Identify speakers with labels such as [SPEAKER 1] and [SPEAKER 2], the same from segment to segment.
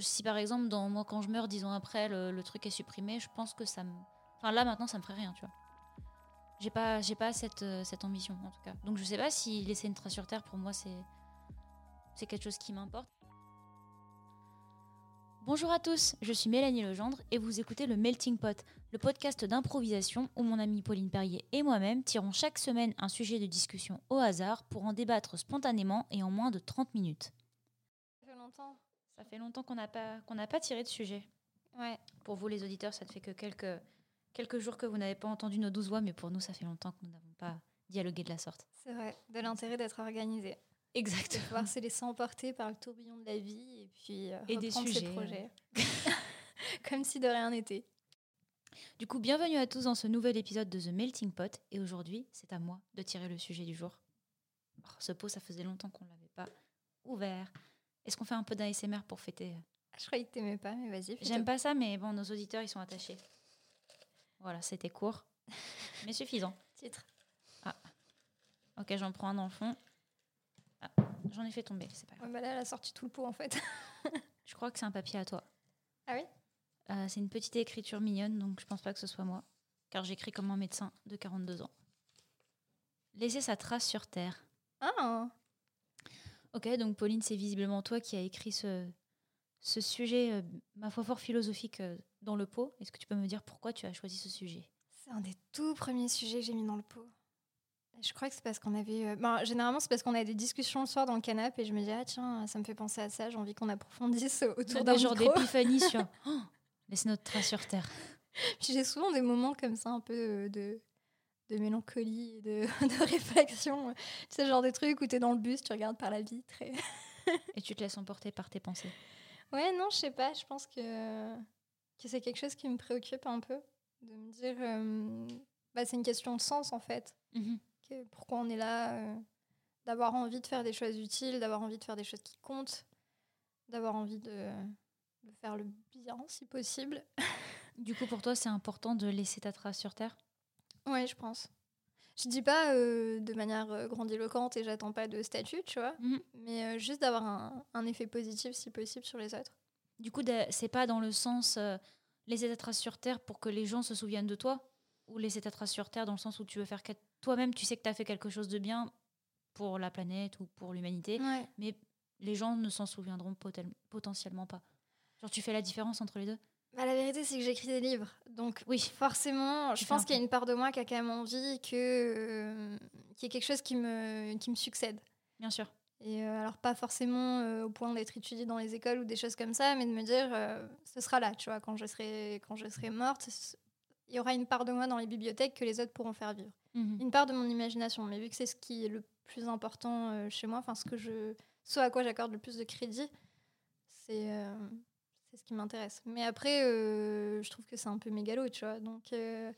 [SPEAKER 1] si par exemple, dans moi, quand je meurs, dix ans après, le, truc est supprimé, je pense que ça me. Enfin, là, maintenant, ça me ferait rien, tu vois. J'ai pas, j'ai pas cette, euh, cette ambition, en tout cas. Donc, je sais pas si laisser une trace sur Terre, pour moi, c'est, c'est quelque chose qui m'importe. Bonjour à tous, je suis Mélanie Legendre et vous écoutez le Melting Pot, le podcast d'improvisation où mon amie Pauline Perrier et moi-même tirons chaque semaine un sujet de discussion au hasard pour en débattre spontanément et en moins de 30 minutes.
[SPEAKER 2] Ça fait.
[SPEAKER 1] Ça fait longtemps qu'on n'a pas, qu'on n'a pas tiré de sujet.
[SPEAKER 2] Ouais.
[SPEAKER 1] Pour vous les auditeurs, ça ne fait que quelques, quelques jours que vous n'avez pas entendu nos douze voix, mais pour nous, ça fait longtemps que nous n'avons pas dialogué de la sorte.
[SPEAKER 2] C'est vrai. De l'intérêt d'être organisé. De
[SPEAKER 1] Exactement.
[SPEAKER 2] pouvoir se laisser emporter par le tourbillon de la vie et puis euh,
[SPEAKER 1] Et des
[SPEAKER 2] reprendre
[SPEAKER 1] sujets,
[SPEAKER 2] ses projets. Comme si de rien n'était.
[SPEAKER 1] Du coup, bienvenue à tous dans ce nouvel épisode de The Melting Pot. Et aujourd'hui, c'est à moi de tirer le sujet du jour. Oh, ce pot, ça faisait longtemps qu'on ne l'avait pas ouvert. Est-ce qu'on fait un peu d'ASMR pour fêter
[SPEAKER 2] Je croyais que t'aimais pas, mais vas-y.
[SPEAKER 1] J'aime pas ça, mais bon, nos auditeurs, ils sont attachés. Voilà, c'était court, mais suffisant.
[SPEAKER 2] Titre.
[SPEAKER 1] Ok, j'en prends un dans le fond. Ah, j'en ai fait tomber, c'est pas grave.
[SPEAKER 2] Ouais, bah là, elle a sorti tout le pot en fait.
[SPEAKER 1] Je crois que c'est un papier à toi.
[SPEAKER 2] Ah oui?
[SPEAKER 1] Euh, c'est une petite écriture mignonne, donc je pense pas que ce soit moi, car j'écris comme un médecin de 42 ans. Laisser sa trace sur Terre.
[SPEAKER 2] Ah
[SPEAKER 1] Ok, donc Pauline, c'est visiblement toi qui as écrit ce, ce sujet, euh, ma foi, fort philosophique euh, dans le pot. Est-ce que tu peux me dire pourquoi tu as choisi ce sujet?
[SPEAKER 2] C'est un des tout premiers sujets que j'ai mis dans le pot. Je crois que c'est parce qu'on avait. euh, ben, généralement, c'est parce qu'on a des discussions le soir dans le canapé et je me dis, ah tiens, ça me fait penser à ça, j'ai envie qu'on approfondisse
[SPEAKER 1] On
[SPEAKER 2] autour d'un micro.
[SPEAKER 1] d'épiphanie sur Oh, laisse notre trace sur Terre.
[SPEAKER 2] Puis j'ai souvent des moments comme ça, un peu de, de mélancolie, de, de réflexion. Tu sais, le genre de truc où t'es dans le bus, tu regardes par la vitre. Et...
[SPEAKER 1] Et tu te laisses emporter par tes pensées.
[SPEAKER 2] Ouais, non, je sais pas, je pense que, que c'est quelque chose qui me préoccupe un peu. De me dire, euh, bah, c'est une question de sens en fait. Que- pourquoi on est là euh, D'avoir envie de faire des choses utiles, d'avoir envie de faire des choses qui comptent, d'avoir envie de, de faire le bien si possible.
[SPEAKER 1] Du coup, pour toi, c'est important de laisser ta trace sur Terre?
[SPEAKER 2] Ouais, je pense. Je dis pas euh, de manière euh, grandiloquente et j'attends pas de statut, tu vois,
[SPEAKER 1] Mhm.
[SPEAKER 2] mais euh, juste d'avoir un, un effet positif si possible sur les autres.
[SPEAKER 1] Du coup, c'est pas dans le sens euh, laisser ta trace sur Terre pour que les gens se souviennent de toi? Ou laisser ta trace sur Terre dans le sens où tu veux faire que toi-même, tu sais que tu as fait quelque chose de bien pour la planète ou pour l'humanité,
[SPEAKER 2] Ouais.
[SPEAKER 1] mais les gens ne s'en souviendront potentiellement pas. Genre, tu fais la différence entre les deux?
[SPEAKER 2] Bah, la vérité, c'est que j'écris des livres. Donc,
[SPEAKER 1] Oui.
[SPEAKER 2] forcément, je pense qu'il y a une part de moi qui a quand même envie que, euh, qu'il y ait quelque chose qui me, qui me succède.
[SPEAKER 1] Bien sûr.
[SPEAKER 2] Et euh, alors, pas forcément euh, au point d'être étudiée dans les écoles ou des choses comme ça, mais de me dire, euh, ce sera là, tu vois, quand je serai, quand je serai morte, il y aura une part de moi dans les bibliothèques que les autres pourront faire vivre.
[SPEAKER 1] Mhm.
[SPEAKER 2] Une part de mon imagination, mais vu que c'est ce qui est le plus important chez moi, enfin, ce que je, ce à quoi j'accorde le plus de crédit, c'est c'est ce qui m'intéresse. Mais après, euh, je trouve que c'est un peu mégalo, tu vois, donc... euh,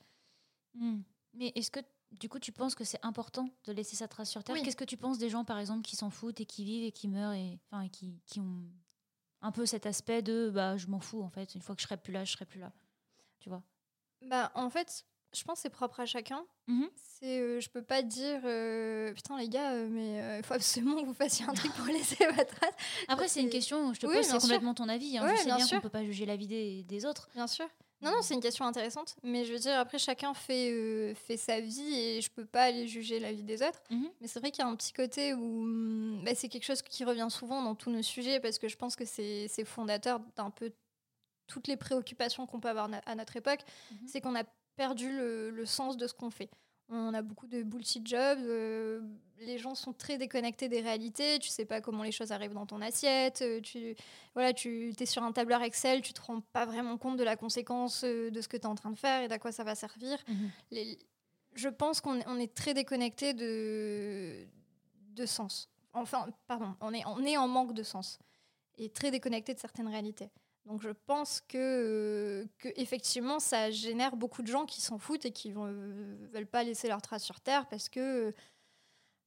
[SPEAKER 1] Mhm. Mais est-ce que, du coup, tu penses que c'est important de laisser sa trace sur Terre?
[SPEAKER 2] Oui.
[SPEAKER 1] Qu'est-ce que tu penses des gens, par exemple, qui s'en foutent et qui vivent et qui meurent et, enfin, et qui, qui ont un peu cet aspect de bah, je m'en fous, en fait, une fois que je serai plus là, je serai plus là. Tu vois?
[SPEAKER 2] Bah, en fait, je pense que c'est propre à chacun. C'est, euh, je peux pas dire, euh, putain les gars, euh, mais il faut absolument que vous fassiez un truc pour laisser votre trace.
[SPEAKER 1] Après, c'est une question, je te
[SPEAKER 2] Oui,
[SPEAKER 1] pose, c'est complètement ton avis. Hein. Je sais
[SPEAKER 2] bien
[SPEAKER 1] bien, qu'on peut pas juger la vie des, des autres.
[SPEAKER 2] Bien sûr. Non, non, c'est une question intéressante. Mais je veux dire, après, chacun fait, fait sa vie et je peux pas aller juger la vie des autres.
[SPEAKER 1] Mhm.
[SPEAKER 2] Mais c'est vrai qu'il y a un petit côté où hum, bah, c'est quelque chose qui revient souvent dans tous nos sujets parce que je pense que c'est fondateur d'un peu toutes les préoccupations qu'on peut avoir à notre époque.
[SPEAKER 1] Mhm.
[SPEAKER 2] C'est qu'on a perdu le, le sens de ce qu'on fait. On a beaucoup de bullshit jobs, euh, les gens sont très déconnectés des réalités, tu sais pas comment les choses arrivent dans ton assiette, euh, tu voilà, tu es sur un tableur Excel, tu te rends pas vraiment compte de la conséquence euh, de ce que tu es en train de faire et d'à quoi ça va servir
[SPEAKER 1] Mhm.
[SPEAKER 2] les- je pense qu'on est, on est très déconnecté de, de sens. Enfin, pardon, on est, on est en manque de sens et très déconnecté de certaines réalités. Donc je pense que, euh, que effectivement ça génère beaucoup de gens qui s'en foutent et qui ne veulent pas laisser leur trace sur Terre parce que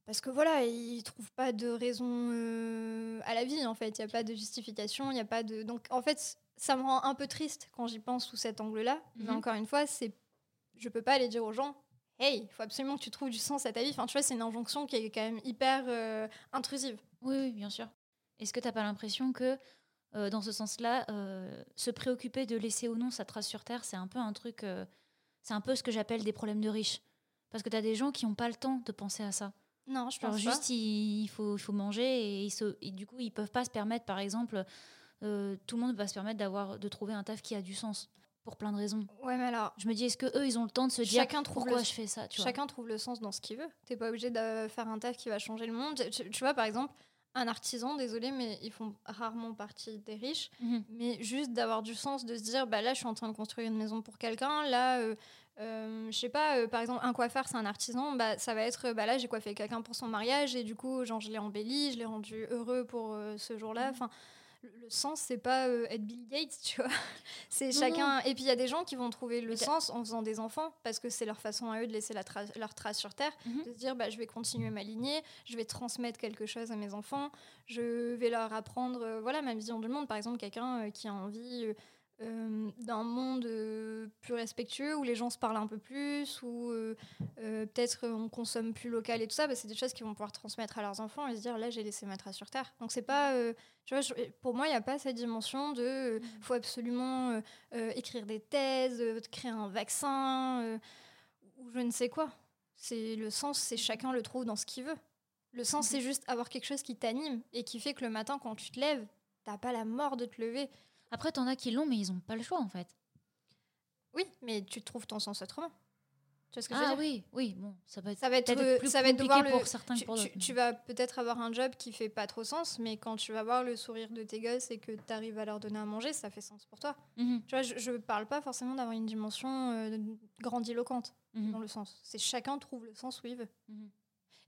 [SPEAKER 2] parce que voilà ils trouvent pas de raison euh, à la vie en fait il y a pas de justification il y a pas de donc en fait ça me rend un peu triste quand j'y pense sous cet angle-là mais
[SPEAKER 1] Mhm.
[SPEAKER 2] encore une fois c'est je peux pas aller dire aux gens hey il faut absolument que tu trouves du sens à ta vie enfin tu vois c'est une injonction qui est quand même hyper euh, intrusive
[SPEAKER 1] Oui, oui, bien sûr. Est-ce que tu n'as pas l'impression que euh, dans ce sens-là, euh, se préoccuper de laisser ou non sa trace sur Terre, c'est un peu un truc. euh, c'est un peu ce que j'appelle des problèmes de riches. Parce que tu as des gens qui n'ont pas le temps de penser à ça.
[SPEAKER 2] Non, je pense
[SPEAKER 1] juste, il, il faut, il faut manger et, ils se, et du coup, ils peuvent pas se permettre, par exemple, tout le monde va se permettre d'avoir, de trouver un taf qui a du sens pour plein de raisons.
[SPEAKER 2] pas. Ouais, mais alors,
[SPEAKER 1] Je me dis, est-ce que eux, ils ont le temps de se dire
[SPEAKER 2] Chacun trouve
[SPEAKER 1] pourquoi
[SPEAKER 2] le-
[SPEAKER 1] je fais ça tu vois?
[SPEAKER 2] chacun trouve le sens dans ce qu'il veut. T'es pas obligé de faire un taf qui va changer le monde. Tu, tu vois, par exemple, un artisan, désolé, mais ils font rarement partie des riches.
[SPEAKER 1] Mhm.
[SPEAKER 2] mais juste d'avoir du sens, de se dire, bah là, je suis en train de construire une maison pour quelqu'un, là, euh, euh, je sais pas, euh, par exemple, un coiffeur, c'est un artisan, bah ça va être, euh, bah là, j'ai coiffé quelqu'un pour son mariage, et du coup, genre, je l'ai embelli, je l'ai rendu heureux pour ce jour-là,
[SPEAKER 1] Mhm.
[SPEAKER 2] enfin... le sens, c'est pas euh, être Bill Gates, tu vois. C'est
[SPEAKER 1] Non,
[SPEAKER 2] chacun. Et puis il y a des gens qui vont trouver le sens en faisant des enfants parce que c'est leur façon à eux de laisser la trace- leur trace sur Terre
[SPEAKER 1] Mhm.
[SPEAKER 2] de se dire bah, je vais continuer ma lignée, je vais transmettre quelque chose à mes enfants, je vais leur apprendre euh, voilà ma vision du monde. Par exemple, quelqu'un euh, qui a envie euh, d'un monde euh, plus respectueux où les gens se parlent un peu plus, où euh, peut-être on consomme plus local et tout ça, bah, c'est des choses qu'ils vont pouvoir transmettre à leurs enfants et se dire là j'ai laissé ma trace sur Terre. Donc c'est pas, tu vois, je- pour moi il n'y a pas cette dimension de euh, faut absolument écrire des thèses, créer un vaccin ou je ne sais quoi. C'est le sens, c'est chacun le trouve dans ce qu'il veut. Le sens, c'est juste avoir quelque chose qui t'anime et qui fait que le matin, quand tu te lèves, t'as pas la mort de te lever.
[SPEAKER 1] Après, t'en as qui l'ont, mais ils ont pas le choix, en fait.
[SPEAKER 2] Oui, mais tu trouves ton sens autrement. Tu vois ce que je veux
[SPEAKER 1] Ah
[SPEAKER 2] dire?
[SPEAKER 1] oui, oui, bon, ça va être
[SPEAKER 2] Ça va être,
[SPEAKER 1] plus
[SPEAKER 2] ça va être de voir
[SPEAKER 1] compliqué
[SPEAKER 2] le-
[SPEAKER 1] pour certains
[SPEAKER 2] tu,
[SPEAKER 1] que pour
[SPEAKER 2] tu-
[SPEAKER 1] d'autres.
[SPEAKER 2] tu vas peut-être avoir un job qui fait pas trop sens, mais quand tu vas voir le sourire de tes gosses et que tu arrives à leur donner à manger, ça fait sens pour toi.
[SPEAKER 1] Mhm,
[SPEAKER 2] Tu vois, je, je parle pas forcément d'avoir une dimension euh, grandiloquente
[SPEAKER 1] mhm,
[SPEAKER 2] dans le sens. C'est chacun trouve le sens où il veut.
[SPEAKER 1] mhm.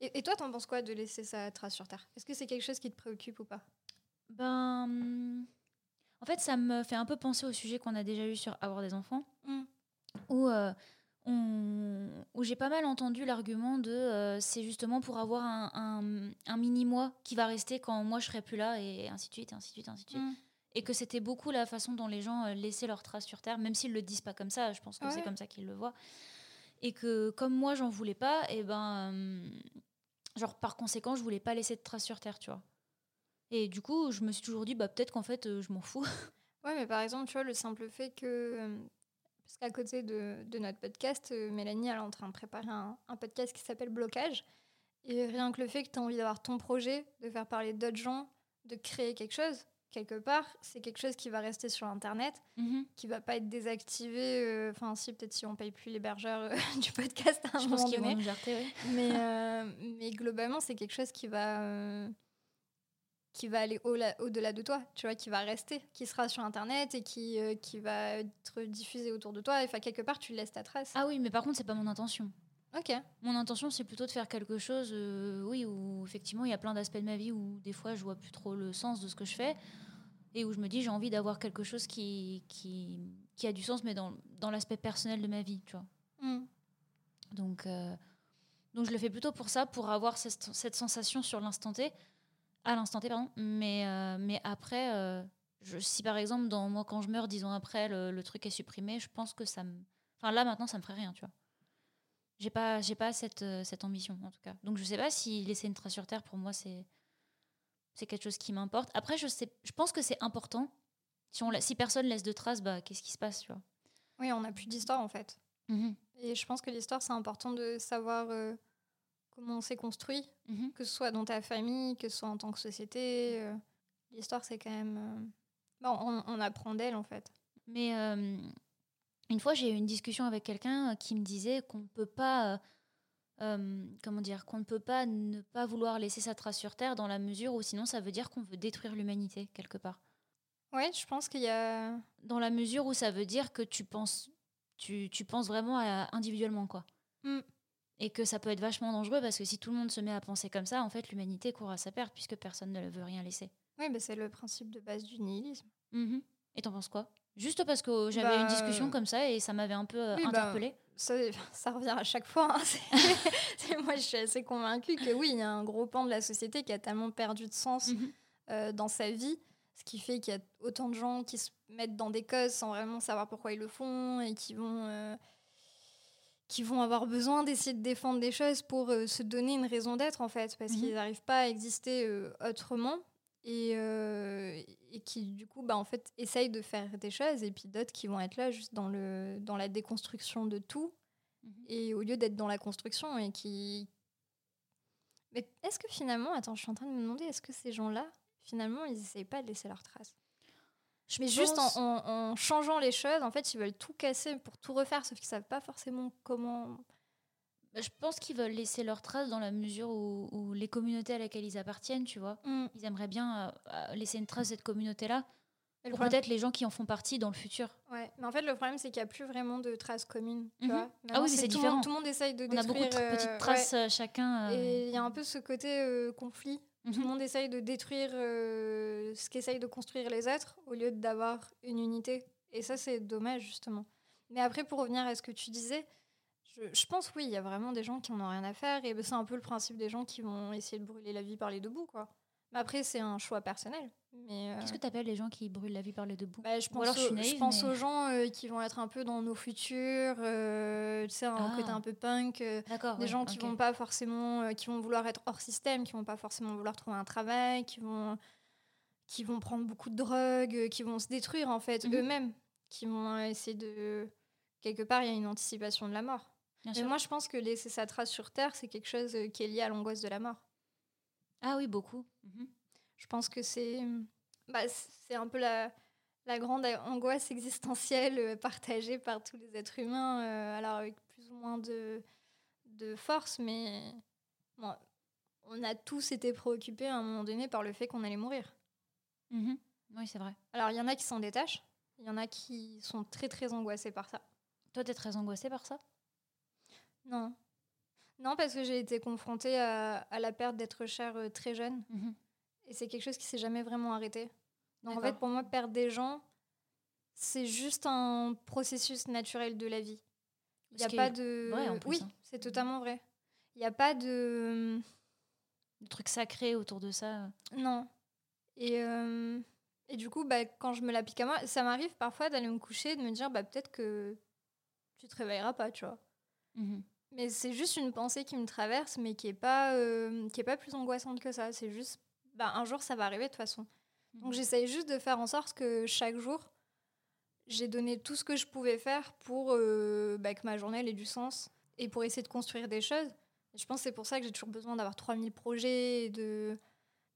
[SPEAKER 2] Et, et toi, t'en penses quoi de laisser sa trace sur Terre? Est-ce que c'est quelque chose qui te préoccupe ou pas?
[SPEAKER 1] Ben, en fait, ça me fait un peu penser au sujet qu'on a déjà eu sur avoir des enfants,
[SPEAKER 2] Mm.
[SPEAKER 1] où, euh, on- où j'ai pas mal entendu l'argument de euh, c'est justement pour avoir un, un- un mini-moi qui va rester quand moi je serai plus là, et ainsi de suite, et ainsi de suite, ainsi de suite.
[SPEAKER 2] Mm.
[SPEAKER 1] Et que c'était beaucoup la façon dont les gens euh, laissaient leur trace sur Terre, même s'ils le disent pas comme ça, je pense que c'est comme ça qu'ils le voient. Et que comme moi j'en voulais pas, et ben, genre par conséquent, je voulais pas laisser de trace sur Terre, tu vois. Et du coup, je me suis toujours dit, bah peut-être qu'en fait, euh, je m'en fous.
[SPEAKER 2] Ouais, mais par exemple, tu vois, le simple fait que. euh, Parce qu'à côté de, de notre podcast, euh, Mélanie, elle est en train de préparer un, un podcast qui s'appelle Blocage. Et rien que le fait que tu as envie d'avoir ton projet, de faire parler d'autres gens, de créer quelque chose, quelque part, c'est quelque chose qui va rester sur Internet, qui va pas être désactivé. euh, Enfin, si, peut-être si on paye plus l'hébergeur euh, du podcast à un
[SPEAKER 1] Je
[SPEAKER 2] moment
[SPEAKER 1] pense
[SPEAKER 2] donné.
[SPEAKER 1] vont nous jarter,
[SPEAKER 2] mais, euh, mais globalement, c'est quelque chose qui va, qui va aller au- au-delà de toi, tu vois, qui va rester, qui sera sur Internet et qui, euh, qui va être diffusé autour de toi. Enfin, quelque part, tu laisses ta trace.
[SPEAKER 1] Ah oui, mais par contre, c'est pas mon intention.
[SPEAKER 2] Ok.
[SPEAKER 1] Mon intention, c'est plutôt de faire quelque chose, euh, oui, où effectivement, il y a plein d'aspects de ma vie où des fois, je vois plus trop le sens de ce que je fais et où je me dis, j'ai envie d'avoir quelque chose qui, qui, qui a du sens, mais dans, dans l'aspect personnel de ma vie, tu vois.
[SPEAKER 2] Mm.
[SPEAKER 1] Donc, euh, donc, je le fais plutôt pour ça, pour avoir cette, cette sensation sur l'instant T, à l'instant T, pardon. Mais, euh, mais après, euh, je, si par exemple, dans moi, quand je meurs, dix ans après, le, le truc est supprimé, je pense que ça me. Enfin, là, maintenant, ça me ferait rien, tu vois. J'ai pas, j'ai pas cette, euh, cette ambition, en tout cas. Donc, je sais pas si laisser une trace sur Terre, pour moi, c'est. C'est quelque chose qui m'importe. Après, je, sais, je pense que c'est important. Si, on, si personne laisse de traces, bah, qu'est-ce qui se passe, tu vois?
[SPEAKER 2] Oui, on n'a plus d'histoire en fait.
[SPEAKER 1] Mhm,
[SPEAKER 2] Et je pense que l'histoire, c'est important de savoir euh, comment on s'est construit,
[SPEAKER 1] mhm.
[SPEAKER 2] que ce soit dans ta famille, que ce soit en tant que société. euh, l'histoire, c'est quand même. euh, bon, on, on apprend d'elle en fait.
[SPEAKER 1] Mais euh, une fois, j'ai eu une discussion avec quelqu'un qui me disait qu'on ne peut pas, comment dire, qu'on ne peut pas ne pas vouloir laisser sa trace sur Terre dans la mesure où sinon ça veut dire qu'on veut détruire l'humanité quelque part.
[SPEAKER 2] Ouais, je pense qu'il y a.
[SPEAKER 1] Dans la mesure où ça veut dire que tu penses, tu, tu penses vraiment à, individuellement quoi.
[SPEAKER 2] Mm.
[SPEAKER 1] Et que ça peut être vachement dangereux parce que si tout le monde se met à penser comme ça, en fait, l'humanité court à sa perte puisque personne ne veut rien laisser.
[SPEAKER 2] Oui, bah, c'est le principe de base du nihilisme.
[SPEAKER 1] Mhm. Et t'en penses quoi? Juste parce que j'avais
[SPEAKER 2] Bah,
[SPEAKER 1] une discussion comme ça et ça m'avait un peu euh,
[SPEAKER 2] oui, bah,
[SPEAKER 1] interpellée.
[SPEAKER 2] ça, ça revient à chaque fois. hein. Moi, je suis assez convaincue que oui, il y a un gros pan de la société qui a tellement perdu de sens
[SPEAKER 1] Mhm.
[SPEAKER 2] euh, dans sa vie, ce qui fait qu'il y a autant de gens qui se mettent dans des causes sans vraiment savoir pourquoi ils le font et qui vont, euh, qui vont avoir besoin d'essayer de défendre des choses pour euh, se donner une raison d'être, en fait, parce
[SPEAKER 1] Mhm.
[SPEAKER 2] qu'ils n'arrivent pas à exister euh, autrement. et, euh, et qui du coup bah en fait essayent de faire des choses et puis d'autres qui vont être là juste dans le dans la déconstruction de tout
[SPEAKER 1] Mhm.
[SPEAKER 2] et au lieu d'être dans la construction et qui mais est-ce que finalement attends je suis en train de me demander est-ce que ces gens-là finalement ils essayent pas de laisser leurs traces?
[SPEAKER 1] Je
[SPEAKER 2] mais juste en,
[SPEAKER 1] pense-
[SPEAKER 2] en- en changeant les choses en fait ils veulent tout casser pour tout refaire sauf qu'ils savent pas forcément comment
[SPEAKER 1] Bah, Je pense qu'ils veulent laisser leur trace dans la mesure où, où les communautés à laquelle ils appartiennent, tu vois,
[SPEAKER 2] Mm.
[SPEAKER 1] ils aimeraient bien euh, euh, laisser une trace de cette communauté-là
[SPEAKER 2] le
[SPEAKER 1] pour
[SPEAKER 2] problème-
[SPEAKER 1] peut-être les gens qui en font partie dans le futur.
[SPEAKER 2] Ouais, mais en fait, le problème, c'est qu'il n'y a plus vraiment de traces communes. tu
[SPEAKER 1] Mhm.
[SPEAKER 2] vois.
[SPEAKER 1] Ah oui, c'est différent.
[SPEAKER 2] monde- Tout le monde essaye de
[SPEAKER 1] On a
[SPEAKER 2] détruire.
[SPEAKER 1] beaucoup de
[SPEAKER 2] euh,
[SPEAKER 1] petites traces euh, chacun.
[SPEAKER 2] ouais.
[SPEAKER 1] euh,
[SPEAKER 2] Et il y a un peu ce côté euh, conflit. Tout le
[SPEAKER 1] mhm.
[SPEAKER 2] monde essaye de détruire euh, ce qu'essayent de construire les êtres au lieu d'avoir une unité. Et ça, c'est dommage, justement. Mais après, pour revenir à ce que tu disais, je, je pense, oui, il y a vraiment des gens qui en ont rien à faire. Et ben, c'est un peu le principe des gens qui vont essayer de brûler la vie par les deux bouts, quoi. Mais après, c'est un choix personnel. Mais, euh,
[SPEAKER 1] Qu'est-ce que tu appelles les gens qui brûlent la vie par les deux bouts
[SPEAKER 2] bah, je
[SPEAKER 1] Ou
[SPEAKER 2] pense,
[SPEAKER 1] alors je naïve,
[SPEAKER 2] pense
[SPEAKER 1] mais-
[SPEAKER 2] aux gens euh, qui vont être un peu dans nos futurs, euh, tu sais, un
[SPEAKER 1] Ah.
[SPEAKER 2] côté un peu punk, euh,
[SPEAKER 1] D'accord.
[SPEAKER 2] des
[SPEAKER 1] ouais,
[SPEAKER 2] gens qui vont pas forcément, euh, qui vont vouloir être hors système, qui vont pas forcément vouloir trouver un travail, qui vont, qui vont prendre beaucoup de drogue, euh, qui vont se détruire en fait
[SPEAKER 1] Mhm.
[SPEAKER 2] eux-mêmes, qui vont essayer de quelque part il y a une anticipation de la mort.
[SPEAKER 1] Bien
[SPEAKER 2] Mais
[SPEAKER 1] sûr.
[SPEAKER 2] moi je pense que laisser sa trace sur terre c'est quelque chose qui est lié à l'angoisse de la mort.
[SPEAKER 1] Ah oui, beaucoup. Mhm.
[SPEAKER 2] Je pense que c'est bah, c'est un peu la, la grande angoisse existentielle euh, partagée par tous les êtres humains, euh, alors avec plus ou moins de, de force, mais bon, on a tous été préoccupés à un moment donné par le fait qu'on allait mourir.
[SPEAKER 1] Mhm. Oui, c'est vrai.
[SPEAKER 2] Alors il y en a qui s'en détachent, il y en a qui sont très très angoissés par ça.
[SPEAKER 1] Toi, t'es très angoissée par ça?
[SPEAKER 2] Non. Non, parce que j'ai été confrontée à, à la perte d'être cher euh, très jeune.
[SPEAKER 1] Mhm.
[SPEAKER 2] Et c'est quelque chose qui s'est jamais vraiment arrêté. Donc en fait, pour moi, perdre des gens, c'est juste un processus naturel de la vie. Il n'y a pas de.
[SPEAKER 1] vrai, en plus,
[SPEAKER 2] oui,
[SPEAKER 1] hein.
[SPEAKER 2] c'est totalement vrai. Il n'y a pas de.
[SPEAKER 1] Le truc sacré autour de ça.
[SPEAKER 2] Non. Et, euh, et du coup, bah, quand je me l'applique à moi, ça m'arrive parfois d'aller me coucher et de me dire bah, peut-être que tu te réveilleras pas, tu vois.
[SPEAKER 1] Mhm.
[SPEAKER 2] Mais c'est juste une pensée qui me traverse, mais qui est pas, euh, qui est pas plus angoissante que ça. C'est juste, bah, un jour, ça va arriver de toute façon. Donc
[SPEAKER 1] Mhm.
[SPEAKER 2] j'essaye juste de faire en sorte que chaque jour, j'ai donné tout ce que je pouvais faire pour euh, bah, que ma journée elle ait du sens et pour essayer de construire des choses. Et je pense que c'est pour ça que j'ai toujours besoin d'avoir 3000 projets. et De...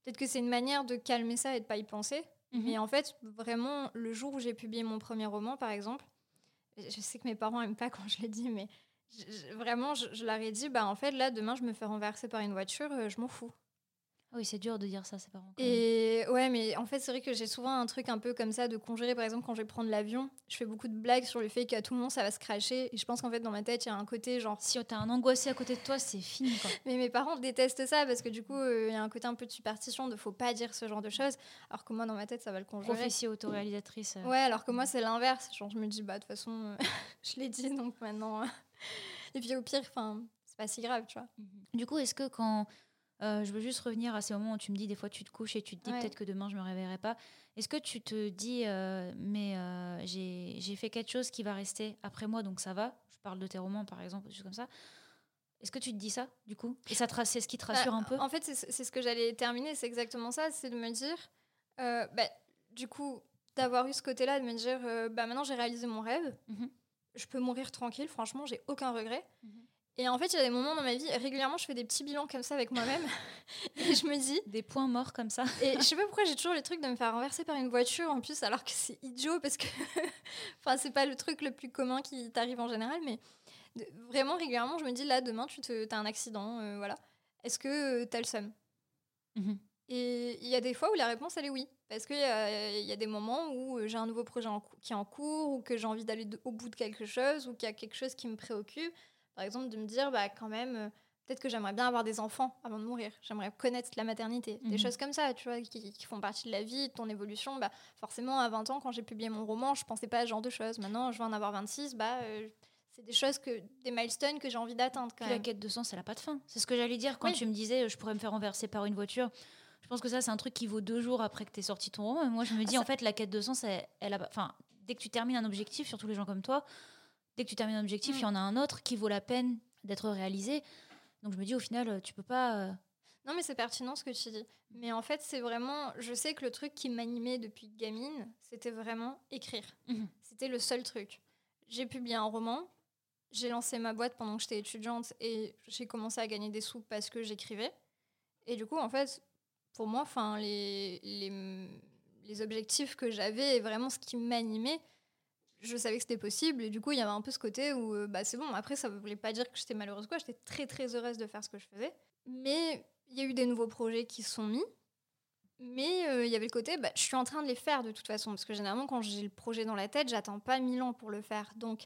[SPEAKER 2] Peut-être que c'est une manière de calmer ça et de pas y penser.
[SPEAKER 1] Mhm.
[SPEAKER 2] Mais en fait, vraiment, le jour où j'ai publié mon premier roman, par exemple, je sais que mes parents aiment pas quand je le dis, mais je- je- vraiment, je, je leur ai dit, bah en fait, là, demain, je me fais renverser par une voiture, euh, je m'en fous.
[SPEAKER 1] Ah Oui, c'est dur de dire ça parents. quand même.
[SPEAKER 2] Et ouais, mais en fait, c'est vrai que j'ai souvent un truc un peu comme ça de conjurer. Par exemple, quand je vais prendre l'avion, je fais beaucoup de blagues sur le fait qu'à tout moment, ça va se cracher. Et je pense qu'en fait, dans ma tête, il y a un côté genre.
[SPEAKER 1] Si t'as un angoissé à côté de toi, c'est fini. Quoi.
[SPEAKER 2] Mais mes parents détestent ça parce que du coup, euh, il y a un côté un peu de superstition de faut pas dire ce genre de choses. Alors que moi, dans ma tête, ça va le conjurer.
[SPEAKER 1] Prophétie autoréalisatrice. euh.
[SPEAKER 2] Ouais, alors que moi, c'est l'inverse. Genre, je me dis, bah, de toute façon, euh, je l'ai dit, donc maintenant. euh, Et puis au pire, enfin, c'est pas si grave, tu vois.
[SPEAKER 1] Du coup, est-ce que quand. Euh, je veux juste revenir à ces moments où tu me dis des fois tu te couches et tu te dis
[SPEAKER 2] Ouais.
[SPEAKER 1] peut-être que demain je me réveillerai pas. Est-ce que tu te dis euh, mais euh, j'ai fait quelque chose qui va rester après moi donc ça va? Je parle de tes romans par exemple, des choses comme ça. Est-ce que tu te dis ça du coup? Et ça c'est ce qui te rassure
[SPEAKER 2] Bah,
[SPEAKER 1] un peu?
[SPEAKER 2] En fait, c'est ce que j'allais terminer, c'est exactement ça, c'est de me dire, euh, bah, du coup, d'avoir eu ce côté-là, de me dire, bah, maintenant j'ai réalisé mon rêve,
[SPEAKER 1] Mhm.
[SPEAKER 2] je peux mourir tranquille, franchement, j'ai aucun regret.
[SPEAKER 1] Mhm.
[SPEAKER 2] Et en fait, il y a des moments dans ma vie, régulièrement, je fais des petits bilans comme ça avec moi-même, et je me dis,
[SPEAKER 1] Des points morts comme ça.
[SPEAKER 2] et je sais pas pourquoi j'ai toujours le truc de me faire renverser par une voiture en plus, alors que c'est idiot parce que, enfin, c'est pas le truc le plus commun qui t'arrive en général, mais de- vraiment régulièrement, je me dis là, demain, tu te, as un accident, euh, voilà. Est-ce que tu t'as le seum?
[SPEAKER 1] Mhm.
[SPEAKER 2] Et il y a des fois où la réponse, elle est oui. Parce qu'il y y a des moments où euh, j'ai un nouveau projet en qui est en cours, ou que j'ai envie d'aller au bout de quelque chose, ou qu'il y a quelque chose qui me préoccupe. Par exemple, de me dire, bah, quand même, euh, peut-être que j'aimerais bien avoir des enfants avant de mourir. J'aimerais connaître la maternité. Des
[SPEAKER 1] Mhm.
[SPEAKER 2] choses comme ça, tu vois, qui, qui font partie de la vie, de ton évolution. Bah, forcément, à 20 ans, quand j'ai publié mon roman, je pensais pas à ce genre de choses. Maintenant, je vais en avoir 26, bah, euh, c'est des choses, que, des milestones que j'ai envie d'atteindre quand
[SPEAKER 1] Puis la quête de sens, elle a pas de fin. C'est ce que j'allais dire quand
[SPEAKER 2] Oui.
[SPEAKER 1] tu me disais euh, je pourrais me faire renverser par une voiture. Je pense que ça, c'est un truc qui vaut deux jours après que tu sorti ton roman. Et moi, je me dis,
[SPEAKER 2] ça-
[SPEAKER 1] en fait, la quête de sens, elle, elle a, pas- enfin, dès que tu termines un objectif, surtout les gens comme toi, dès que tu termines un objectif, il y en a un autre qui vaut la peine d'être réalisé. Donc je me dis, au final, tu peux pas. euh,
[SPEAKER 2] Non, mais c'est pertinent ce que tu dis. Mais en fait, c'est vraiment. Je sais que le truc qui m'animait depuis gamine, c'était vraiment écrire.
[SPEAKER 1] Mhm.
[SPEAKER 2] C'était le seul truc. J'ai publié un roman, j'ai lancé ma boîte pendant que j'étais étudiante et j'ai commencé à gagner des sous parce que j'écrivais. Et du coup, en fait, pour moi, enfin, les, les, les objectifs que j'avais et vraiment ce qui m'animait, je savais que c'était possible. Et du coup, il y avait un peu ce côté où, euh, bah, c'est bon. Après, ça ne voulait pas dire que j'étais malheureuse quoi. J'étais très, très heureuse de faire ce que je faisais. Mais il y a eu des nouveaux projets qui sont mis. Mais euh, il y avait le côté, bah, je suis en train de les faire de toute façon. Parce que généralement, quand j'ai le projet dans la tête, j'attends pas mille ans pour le faire. Donc,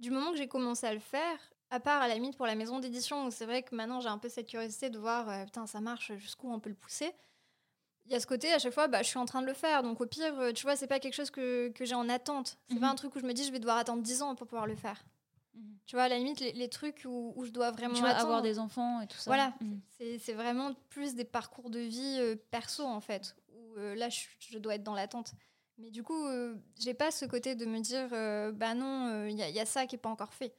[SPEAKER 2] du moment que j'ai commencé à le faire, à part à la limite pour la maison d'édition, où c'est vrai que maintenant j'ai un peu cette curiosité de voir, euh, putain, ça marche, jusqu'où on peut le pousser. Il y a ce côté, à chaque fois, bah, je suis en train de le faire. Donc, au pire, euh, tu vois, c'est pas quelque chose que, que j'ai en attente. C'est pas
[SPEAKER 1] Mhm.
[SPEAKER 2] un truc où je me dis, je vais devoir attendre 10 ans pour pouvoir le faire.
[SPEAKER 1] Mhm.
[SPEAKER 2] Tu vois, à la limite, les, les trucs où, où je dois vraiment
[SPEAKER 1] Tu avoir des enfants et tout ça.
[SPEAKER 2] Voilà.
[SPEAKER 1] Mhm.
[SPEAKER 2] C'est c'est vraiment plus des parcours de vie euh, perso, en fait. Où euh, là, je, je dois être dans l'attente. Mais du coup, euh, j'ai pas ce côté de me dire, bah non, il y, a- y a ça qui est pas encore fait.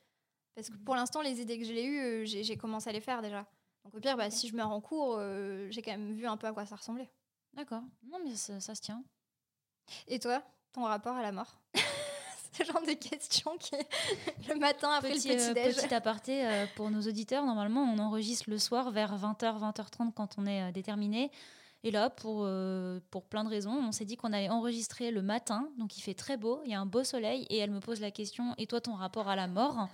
[SPEAKER 2] Parce que pour l'instant, les idées que j'ai eues, j'ai commencé à les faire déjà. Donc au pire, bah, si je meurs en cours, j'ai quand même vu un peu à quoi ça ressemblait.
[SPEAKER 1] D'accord. Non, mais ça, ça se tient.
[SPEAKER 2] Et toi, ton rapport à la mort C'est le genre de questions qui, le matin après
[SPEAKER 1] Petit,
[SPEAKER 2] le
[SPEAKER 1] euh,
[SPEAKER 2] petit-déj.
[SPEAKER 1] petit aparté euh, pour nos auditeurs, normalement on enregistre le soir vers 20h, 20h30 quand on est euh, déterminé. Et là, pour, euh, pour plein de raisons, on s'est dit qu'on allait enregistrer le matin, donc il fait très beau, il y a un beau soleil, et elle me pose la question, et toi ton rapport à la mort?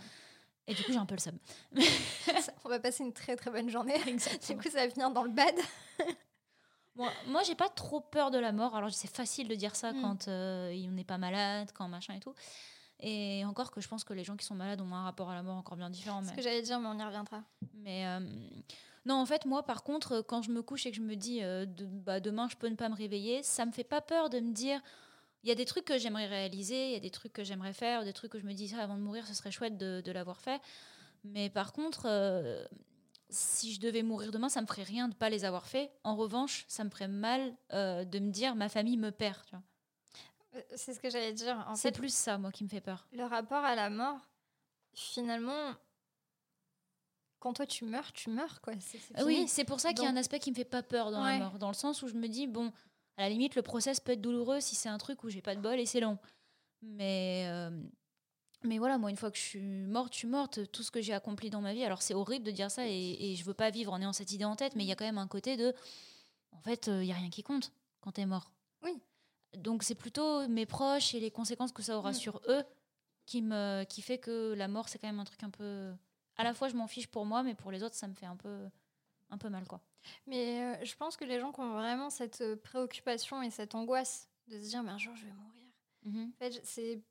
[SPEAKER 1] Et du coup j'ai un peu le seum.
[SPEAKER 2] On va passer une très très bonne journée. Du coup, ça va finir dans le bad.
[SPEAKER 1] Moi, moi j'ai pas trop peur de la mort, alors c'est facile de dire ça
[SPEAKER 2] Mm.
[SPEAKER 1] quand euh, on n'est pas malade, quand machin et tout. Et encore que je pense que les gens qui sont malades ont un rapport à la mort encore bien différent.
[SPEAKER 2] C'est ce que j'allais dire, mais on y reviendra.
[SPEAKER 1] Mais euh, non, en fait, moi, par contre, quand je me couche et que je me dis euh, de- bah, demain, je peux ne pas me réveiller, ça me fait pas peur de me dire. Il y a des trucs que j'aimerais réaliser, il y a des trucs que j'aimerais faire, des trucs que je me dis ah, avant de mourir, ce serait chouette de, de l'avoir fait. Mais par contre, euh, si je devais mourir demain, ça me ferait rien de pas les avoir fait. En revanche, ça me ferait mal euh, de me dire ma famille me perd. tu vois.
[SPEAKER 2] Euh, C'est ce que j'allais dire. En
[SPEAKER 1] C'est
[SPEAKER 2] fait,
[SPEAKER 1] plus ça, moi, qui me fait peur.
[SPEAKER 2] le rapport à la mort, finalement, quand toi tu meurs, tu meurs, quoi. C'est c'est
[SPEAKER 1] Ah Oui, c'est pour ça qu'il y a un aspect qui me fait pas peur dans
[SPEAKER 2] Ouais.
[SPEAKER 1] la mort, dans le sens où je me dis bon, à la limite le process peut être douloureux si c'est un truc où j'ai pas de bol et c'est long. Mais euh, mais voilà, moi une fois que je suis morte, je suis morte. Tout ce que j'ai accompli dans ma vie, alors c'est horrible de dire ça et, et je veux pas vivre en ayant cette idée en tête, mais il y a quand même un côté de en fait il y a rien qui compte quand t'es mort.
[SPEAKER 2] Oui.
[SPEAKER 1] Donc c'est plutôt mes proches et les conséquences que ça aura
[SPEAKER 2] Mm.
[SPEAKER 1] sur eux qui me qui fait que la mort c'est quand même un truc un peu à la fois je m'en fiche pour moi mais pour les autres ça me fait un peu un peu mal quoi.
[SPEAKER 2] Mais euh, je pense que les gens qui ont vraiment cette euh, préoccupation et cette angoisse de se dire, mais un jour je vais mourir.
[SPEAKER 1] Mhm.
[SPEAKER 2] En fait, c'est.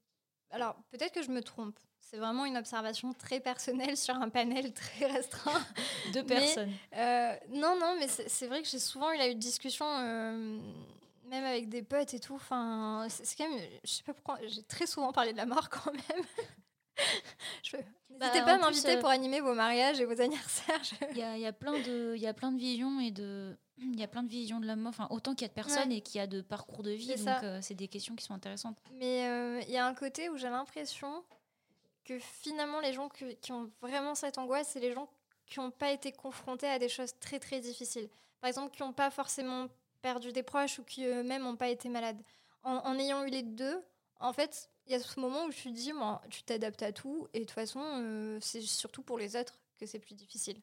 [SPEAKER 2] Alors, peut-être que je me trompe. C'est vraiment une observation très personnelle sur un panel très restreint.
[SPEAKER 1] Deux
[SPEAKER 2] Mais-
[SPEAKER 1] personnes.
[SPEAKER 2] Euh, non, non, mais c'est vrai que j'ai souvent eu la discussion, euh, même avec des potes et tout. Enfin, c'est quand même, je sais pas pourquoi, j'ai très souvent parlé de la mort quand même. Je- N'hésitez
[SPEAKER 1] Bah,
[SPEAKER 2] pas à m'inviter
[SPEAKER 1] euh,
[SPEAKER 2] pour animer vos mariages et vos anniversaires. je-
[SPEAKER 1] Il y a, il y a plein de, il y a plein de visions et de, il y a plein de visions de la mort. Enfin, autant qu'il y a de personnes
[SPEAKER 2] Ouais.
[SPEAKER 1] et qu'il y a de parcours de vie.
[SPEAKER 2] C'est
[SPEAKER 1] Donc, euh, c'est des questions qui sont intéressantes.
[SPEAKER 2] Mais euh, il y a un côté où j'ai l'impression que finalement, les gens que- qui ont vraiment cette angoisse, c'est les gens qui n'ont pas été confrontés à des choses très très difficiles. Par exemple, qui n'ont pas forcément perdu des proches ou qui eux-mêmes n'ont pas été malades. En, en ayant eu les deux, en fait, il y a ce moment où je me dis, moi, tu t'adaptes à tout et de toute façon, euh, c'est surtout pour les autres que c'est plus difficile.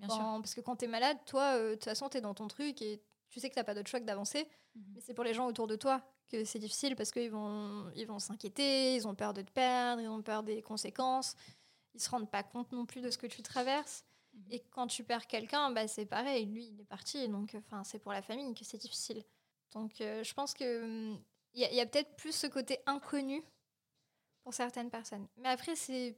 [SPEAKER 1] Bien
[SPEAKER 2] Quand-
[SPEAKER 1] sûr.
[SPEAKER 2] Parce que quand tu es malade, toi, euh, de toute façon, tu es dans ton truc et tu sais que tu pas d'autre choix que d'avancer.
[SPEAKER 1] Mhm.
[SPEAKER 2] Mais c'est pour les gens autour de toi que c'est difficile parce qu'ils vont ils vont s'inquiéter, ils ont peur de te perdre, ils ont peur des conséquences. Ils se rendent pas compte non plus de ce que tu traverses.
[SPEAKER 1] Mhm.
[SPEAKER 2] Et quand tu perds quelqu'un, bah, c'est pareil. Lui, il est parti. Donc, enfin, c'est pour la famille que c'est difficile. Donc, euh, je pense que hum, il y a, a peut-être plus ce côté inconnu pour certaines personnes. Mais après, c'est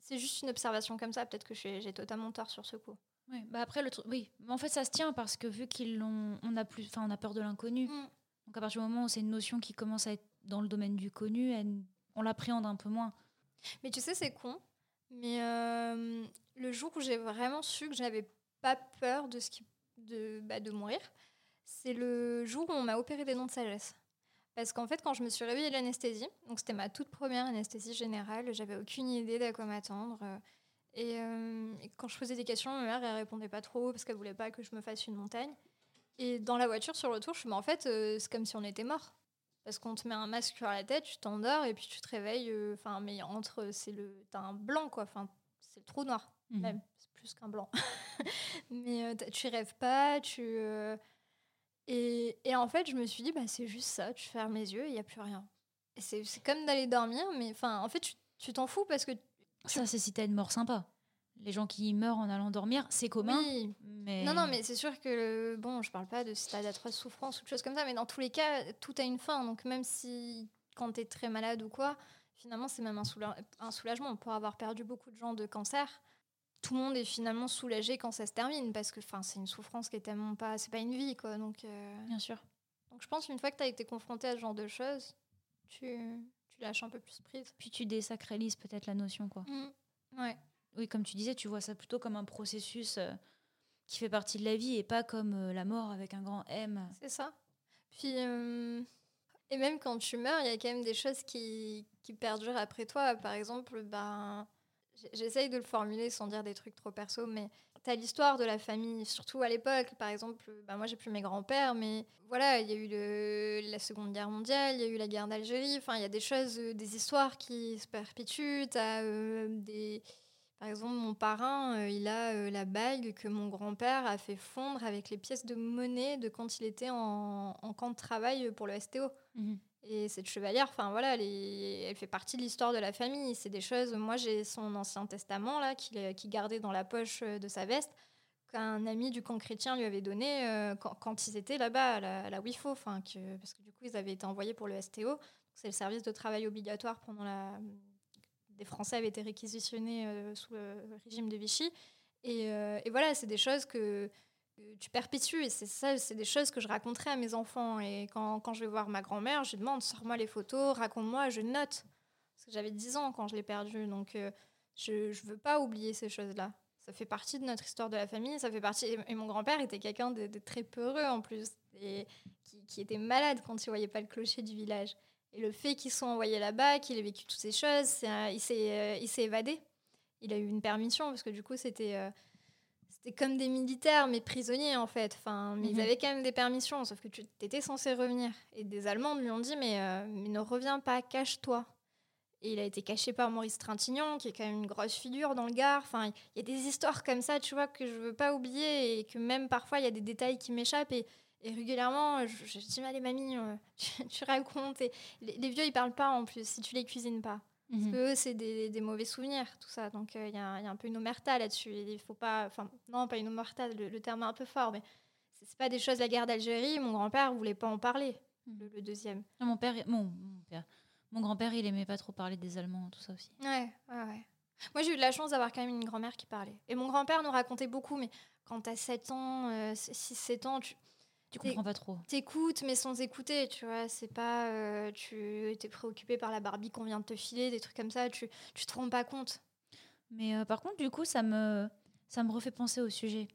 [SPEAKER 2] c'est juste une observation comme ça. Peut-être que j'ai totalement tort sur ce coup.
[SPEAKER 1] Oui. Bah après le truc, oui. Mais en fait, ça se tient parce que vu qu'ils l'ont, on a plus, enfin, on a peur de l'inconnu.
[SPEAKER 2] Mm.
[SPEAKER 1] Donc à partir du moment où c'est une notion qui commence à être dans le domaine du connu, elle- on l'appréhende un peu moins.
[SPEAKER 2] Mais tu sais, c'est con. Mais euh, le jour où j'ai vraiment su que je n'avais pas peur de, ce qui, de, bah, de mourir, c'est le jour où on m'a opéré des dents de sagesse. Parce qu'en fait, quand je me suis réveillée de l'anesthésie, donc c'était ma toute première anesthésie générale, j'avais aucune idée d'à quoi m'attendre. Et, euh, et quand je posais des questions, ma mère, elle répondait pas trop parce qu'elle voulait pas que je me fasse une montagne. Et dans la voiture, sur le retour, je me suis mais en fait, euh, c'est comme si on était mort. Parce qu'on te met un masque sur la tête, tu t'endors et puis tu te réveilles. euh, Enfin, mais entre, c'est le, t'as un blanc quoi. Enfin, c'est le trou noir
[SPEAKER 1] Mhm.
[SPEAKER 2] même. C'est plus qu'un blanc. mais tu rêves pas, tu. Et, et en fait, je me suis dit, bah, c'est juste ça. Tu fermes les yeux et il y a plus rien. C'est c'est comme d'aller dormir, mais enfin, en fait, tu- tu t'en fous parce que
[SPEAKER 1] Ça, c'est si t'as une mort sympa. Les gens qui meurent en allant dormir, c'est commun.
[SPEAKER 2] oui,
[SPEAKER 1] Mais...
[SPEAKER 2] Non, non, mais c'est sûr que, le- bon, je parle pas de si t'as d'atroces souffrances ou de choses comme ça, mais dans tous les cas, tout a une fin. Donc même si, quand t'es très malade ou quoi, finalement, c'est même un, soula- un soulagement. Pour avoir perdu beaucoup de gens de cancer, tout le monde est finalement soulagé quand ça se termine, parce que c'est une souffrance qui est tellement pas... C'est pas une vie, quoi. Donc, euh,
[SPEAKER 1] Bien sûr.
[SPEAKER 2] donc je pense qu'une fois que t'as été confronté à ce genre de choses, tu, tu lâches un peu plus prise.
[SPEAKER 1] Puis tu désacralises peut-être la notion, quoi.
[SPEAKER 2] Ouais.
[SPEAKER 1] Oui, comme tu disais, tu vois ça plutôt comme un processus euh, qui fait partie de la vie et pas comme euh, la mort avec un grand M.
[SPEAKER 2] C'est ça. Puis, euh, et même quand tu meurs, il y a quand même des choses qui, qui perdurent après toi. Par exemple, ben, j'essaye de le formuler sans dire des trucs trop perso, mais tu as l'histoire de la famille, surtout à l'époque. Par exemple, ben, moi j'ai plus mes grands-pères, mais voilà, il y a eu la Seconde Guerre mondiale, il y a eu la guerre d'Algérie. Enfin, il y a des choses, euh, des histoires qui se perpétuent. Tu des. Par exemple, mon parrain, euh, il a euh, la bague que mon grand-père a fait fondre avec les pièces de monnaie de quand il était en, en camp de travail pour le STO.
[SPEAKER 1] Mhm.
[SPEAKER 2] Et cette chevalière, enfin voilà, elle, fait partie de l'histoire de la famille. C'est des choses. Moi, j'ai son ancien testament là, qu'il gardait dans la poche euh, de sa veste, qu'un ami du camp chrétien lui avait donné euh, quand, ils étaient là-bas à la, la WIFO, enfin parce que du coup ils avaient été envoyés pour le STO. C'est le service de travail obligatoire pendant la. Des Français avaient été réquisitionnés euh, sous le régime de Vichy. Et, voilà, c'est des choses que tu perpétues. Et c'est ça, c'est des choses que je raconterai à mes enfants. Et quand, quand je vais voir ma grand-mère, je lui demande sors-moi les photos, raconte-moi, je note. Parce que j'avais 10 ans quand je l'ai perdue. Donc euh, je ne veux pas oublier ces choses-là. Ça fait partie de notre histoire de la famille. Ça fait partie. Et, mon grand-père était quelqu'un de, très peureux en plus. Et qui, qui était malade quand il voyait pas le clocher du village. Et le fait qu'ils soient envoyés là-bas, qu'il ait vécu toutes ces choses, un- il s'est euh, il s'est évadé. Il a eu une permission parce que du coup, c'était. euh, c'était comme des militaires, mais prisonniers en fait. Enfin, mais
[SPEAKER 1] Mhm.
[SPEAKER 2] ils avaient quand même des permissions, sauf que tu étais censé revenir. Et des Allemands lui ont dit mais, euh, mais ne reviens pas, cache-toi. Et il a été caché par Maurice Trintignant, qui est quand même une grosse figure dans le Gard. Enfin, il y a des histoires comme ça, tu vois, que je veux pas oublier et que même parfois il y a des détails qui m'échappent. Et, et régulièrement, je, je dis mais allez mamie, euh, tu, tu racontes. Et les, les vieux ils parlent pas en plus si tu les cuisines pas. Parce
[SPEAKER 1] Mhm.
[SPEAKER 2] que c'est des, des mauvais souvenirs, tout ça. Donc, il y, a il y a un peu une omerta là-dessus. Il faut pas. Enfin, non, pas une omerta, le, le terme est un peu fort, mais c'est pas des choses. La guerre d'Algérie, mon grand-père voulait pas en parler,
[SPEAKER 1] Mhm.
[SPEAKER 2] le, le deuxième.
[SPEAKER 1] Non, Mon père, mon, mon père, mon grand-père, il aimait pas trop parler des Allemands, tout ça aussi.
[SPEAKER 2] Ouais, ouais, ouais. Moi, j'ai eu de la chance d'avoir quand même une grand-mère qui parlait. Et mon grand-père nous racontait beaucoup, mais quand t'as 7 ans, 6-7 ans, tu
[SPEAKER 1] Tu
[SPEAKER 2] T'es-
[SPEAKER 1] comprends pas trop.
[SPEAKER 2] t'écoutes, mais sans écouter, tu vois. C'est pas. euh, tu es préoccupé par la Barbie qu'on vient de te filer, des trucs comme ça, tu, tu te rends pas compte.
[SPEAKER 1] Mais euh, par contre, du coup, ça me, ça me refait penser au sujet.